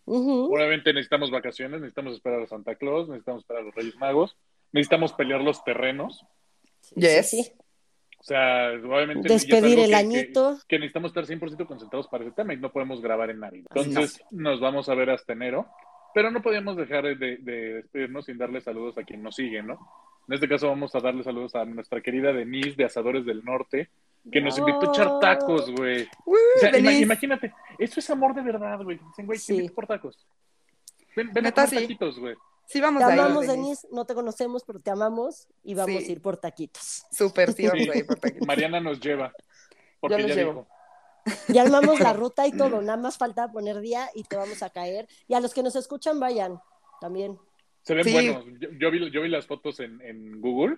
Speaker 2: Obviamente necesitamos vacaciones, necesitamos esperar a Santa Claus, necesitamos esperar a los Reyes Magos, necesitamos pelear los terrenos.
Speaker 3: Sí,
Speaker 1: Yes.
Speaker 3: sí, sí.
Speaker 2: O sea, obviamente...
Speaker 3: Despedir el
Speaker 2: que-
Speaker 3: añito.
Speaker 2: Que, que necesitamos estar 100% concentrados para ese tema y no podemos grabar en Navidad. Entonces nos vamos a ver hasta enero, pero no podíamos dejar de, de despedirnos sin darle saludos a quien nos sigue, ¿no? En este caso vamos a darle saludos a nuestra querida Denise de Asadores del Norte, que nos invitó a echar tacos, güey.
Speaker 1: Uy,
Speaker 2: O sea, ima- imagínate, eso es amor de verdad, güey. Dicen, güey,
Speaker 3: Sí.
Speaker 2: por tacos. Ven, ven
Speaker 1: Neta,
Speaker 2: a comer
Speaker 1: sí.
Speaker 2: taquitos, güey.
Speaker 1: Sí, vamos
Speaker 3: Te
Speaker 1: a ir.
Speaker 3: amamos,
Speaker 1: Denise.
Speaker 3: Denise. No te conocemos, pero te amamos y vamos
Speaker 1: Sí.
Speaker 3: a ir por taquitos.
Speaker 1: Súper, sí, vamos
Speaker 2: Sí.
Speaker 1: a ir por taquitos.
Speaker 2: Mariana nos lleva. Porque
Speaker 1: Yo los
Speaker 2: ya
Speaker 1: llevo.
Speaker 2: dijo.
Speaker 3: Ya armamos la ruta y todo. Nada más falta poner día y te vamos a caer. Y a los que nos escuchan, vayan también.
Speaker 2: Se ven
Speaker 1: Sí.
Speaker 2: buenos. Yo, yo vi, yo vi las fotos en, en Google.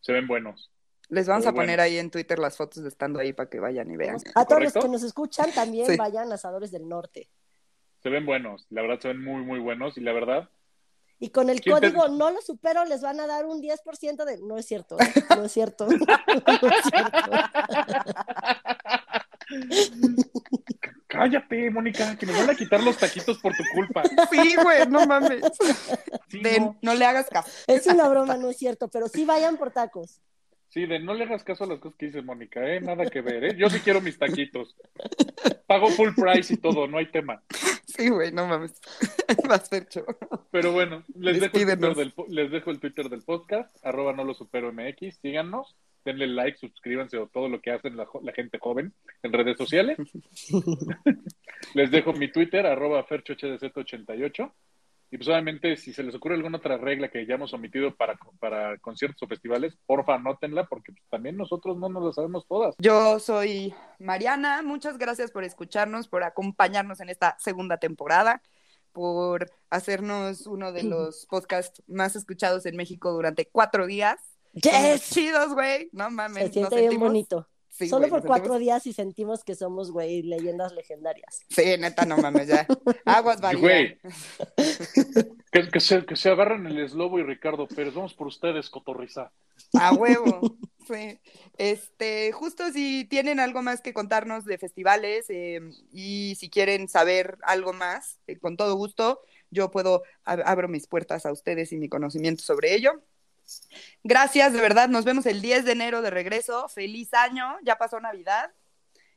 Speaker 2: Se ven buenos.
Speaker 1: Les vamos
Speaker 2: Muy
Speaker 1: a poner
Speaker 2: bueno.
Speaker 1: ahí en Twitter las fotos de estando ahí para que vayan y vean.
Speaker 3: A todos los que nos escuchan, también
Speaker 1: Sí.
Speaker 3: vayan a Asadores del Norte.
Speaker 2: Se ven buenos. La verdad, se ven muy, muy buenos. Y la verdad,
Speaker 3: Y con el
Speaker 2: ¿Quién te-
Speaker 3: código no lo supero, les van a dar un 10% de. No es cierto, ¿eh? no es cierto. No es cierto.
Speaker 2: Cállate, Mónica, que nos van a quitar los taquitos por tu culpa.
Speaker 1: Sí, güey, no mames.
Speaker 2: Sí,
Speaker 1: Den,
Speaker 2: no.
Speaker 1: no le hagas caso.
Speaker 3: Es una broma, no es cierto, pero sí vayan por tacos.
Speaker 2: Sí, de no le hagas caso a las cosas que dice Mónica, ¿eh? Nada que ver, ¿eh? Yo sí quiero mis taquitos. Pago full price y todo, no hay tema.
Speaker 1: Sí, güey, no mames. Vas, Fercho.
Speaker 2: Pero bueno, les dejo, el Twitter del, les dejo el Twitter del podcast, arroba no lo supero MX, síganos, denle like, suscríbanse o todo lo que hacen la, la gente joven en redes sociales. les dejo mi Twitter, arroba ferchohdz88. Y pues obviamente, si se les ocurre alguna otra regla que hayamos omitido para, para conciertos o festivales, porfa, anótenla, porque pues, también nosotros no nos la sabemos todas.
Speaker 1: Yo soy Mariana. Muchas gracias por escucharnos, por acompañarnos en esta segunda temporada, por hacernos uno de los podcasts más escuchados en México durante cuatro días.
Speaker 3: ¡Yes!
Speaker 1: chidos, güey. No mames.
Speaker 3: Se
Speaker 1: nos
Speaker 3: siente bien
Speaker 1: sentimos-
Speaker 3: bonito.
Speaker 1: Sí,
Speaker 3: Solo por cuatro
Speaker 1: sentimos-
Speaker 3: días y sentimos que somos, güey, leyendas legendarias.
Speaker 1: Sí, neta, no mames, ya. Aguas.
Speaker 2: Güey. Que, que se, que se agarran el eslobo y Ricardo Pérez. Vamos por ustedes, cotorriza.
Speaker 1: A huevo. Sí. Este, justo si tienen algo más que contarnos de festivales eh, y si quieren saber algo más, eh, con todo gusto, yo puedo, ab- abro mis puertas a ustedes y mi conocimiento sobre ello. Gracias, de verdad, nos vemos el 10 de enero de regreso. Feliz año, ya pasó Navidad.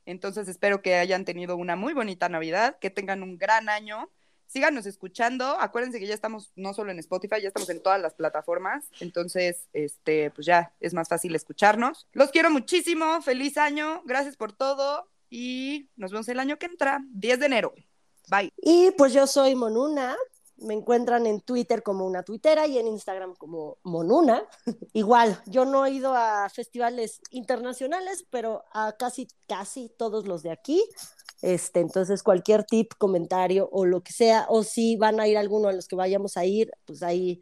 Speaker 1: Entonces espero que hayan tenido una muy bonita Navidad, que tengan un gran año. Síganos escuchando. Acuérdense que ya estamos no solo en Spotify, ya estamos en todas las plataformas. Entonces, este, pues ya es más fácil escucharnos. Los quiero muchísimo. Feliz año. Gracias por todo. Y nos vemos el año que entra, 10 de enero. Bye.
Speaker 3: Y pues yo soy Monuna. Me encuentran en Twitter como una tuitera y en Instagram como Monuna. Igual, yo no he ido a festivales internacionales, pero a casi, casi todos los de aquí. Este, entonces, cualquier tip, comentario o lo que sea, o si van a ir alguno a los que vayamos a ir, pues ahí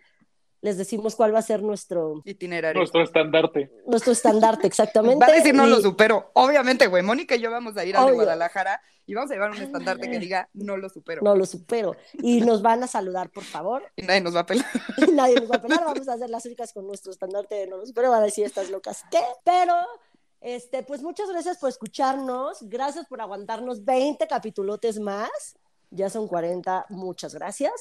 Speaker 3: les decimos cuál va a ser nuestro,
Speaker 1: Itinerario.
Speaker 2: Nuestro estandarte.
Speaker 3: nuestro estandarte exactamente.
Speaker 1: Va a decir no
Speaker 3: Y-
Speaker 1: lo supero. Obviamente, güey. Mónica y yo vamos a ir a. Guadalajara y vamos a llevar un estandarte que diga no lo supero.
Speaker 3: No lo supero. Y nos van a saludar, por favor.
Speaker 1: Y nadie nos va a pelar.
Speaker 3: y nadie nos va a pelar, vamos a hacer las únicas con nuestro estandarte de no los pero van a decir estas locas qué, pero este, pues muchas gracias por escucharnos, gracias por aguantarnos 20 capitulotes más, ya son 40, muchas gracias.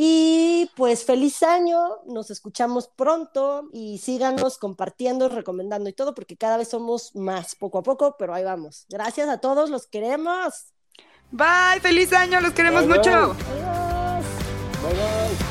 Speaker 3: Y pues feliz año, nos escuchamos pronto y síganos compartiendo, recomendando y todo, porque cada vez somos más, poco a poco, pero ahí vamos. Gracias a todos, los queremos.
Speaker 1: Bye, feliz año, los queremos
Speaker 2: Bye, bye.
Speaker 1: mucho.
Speaker 3: Adiós.
Speaker 2: Bye bye.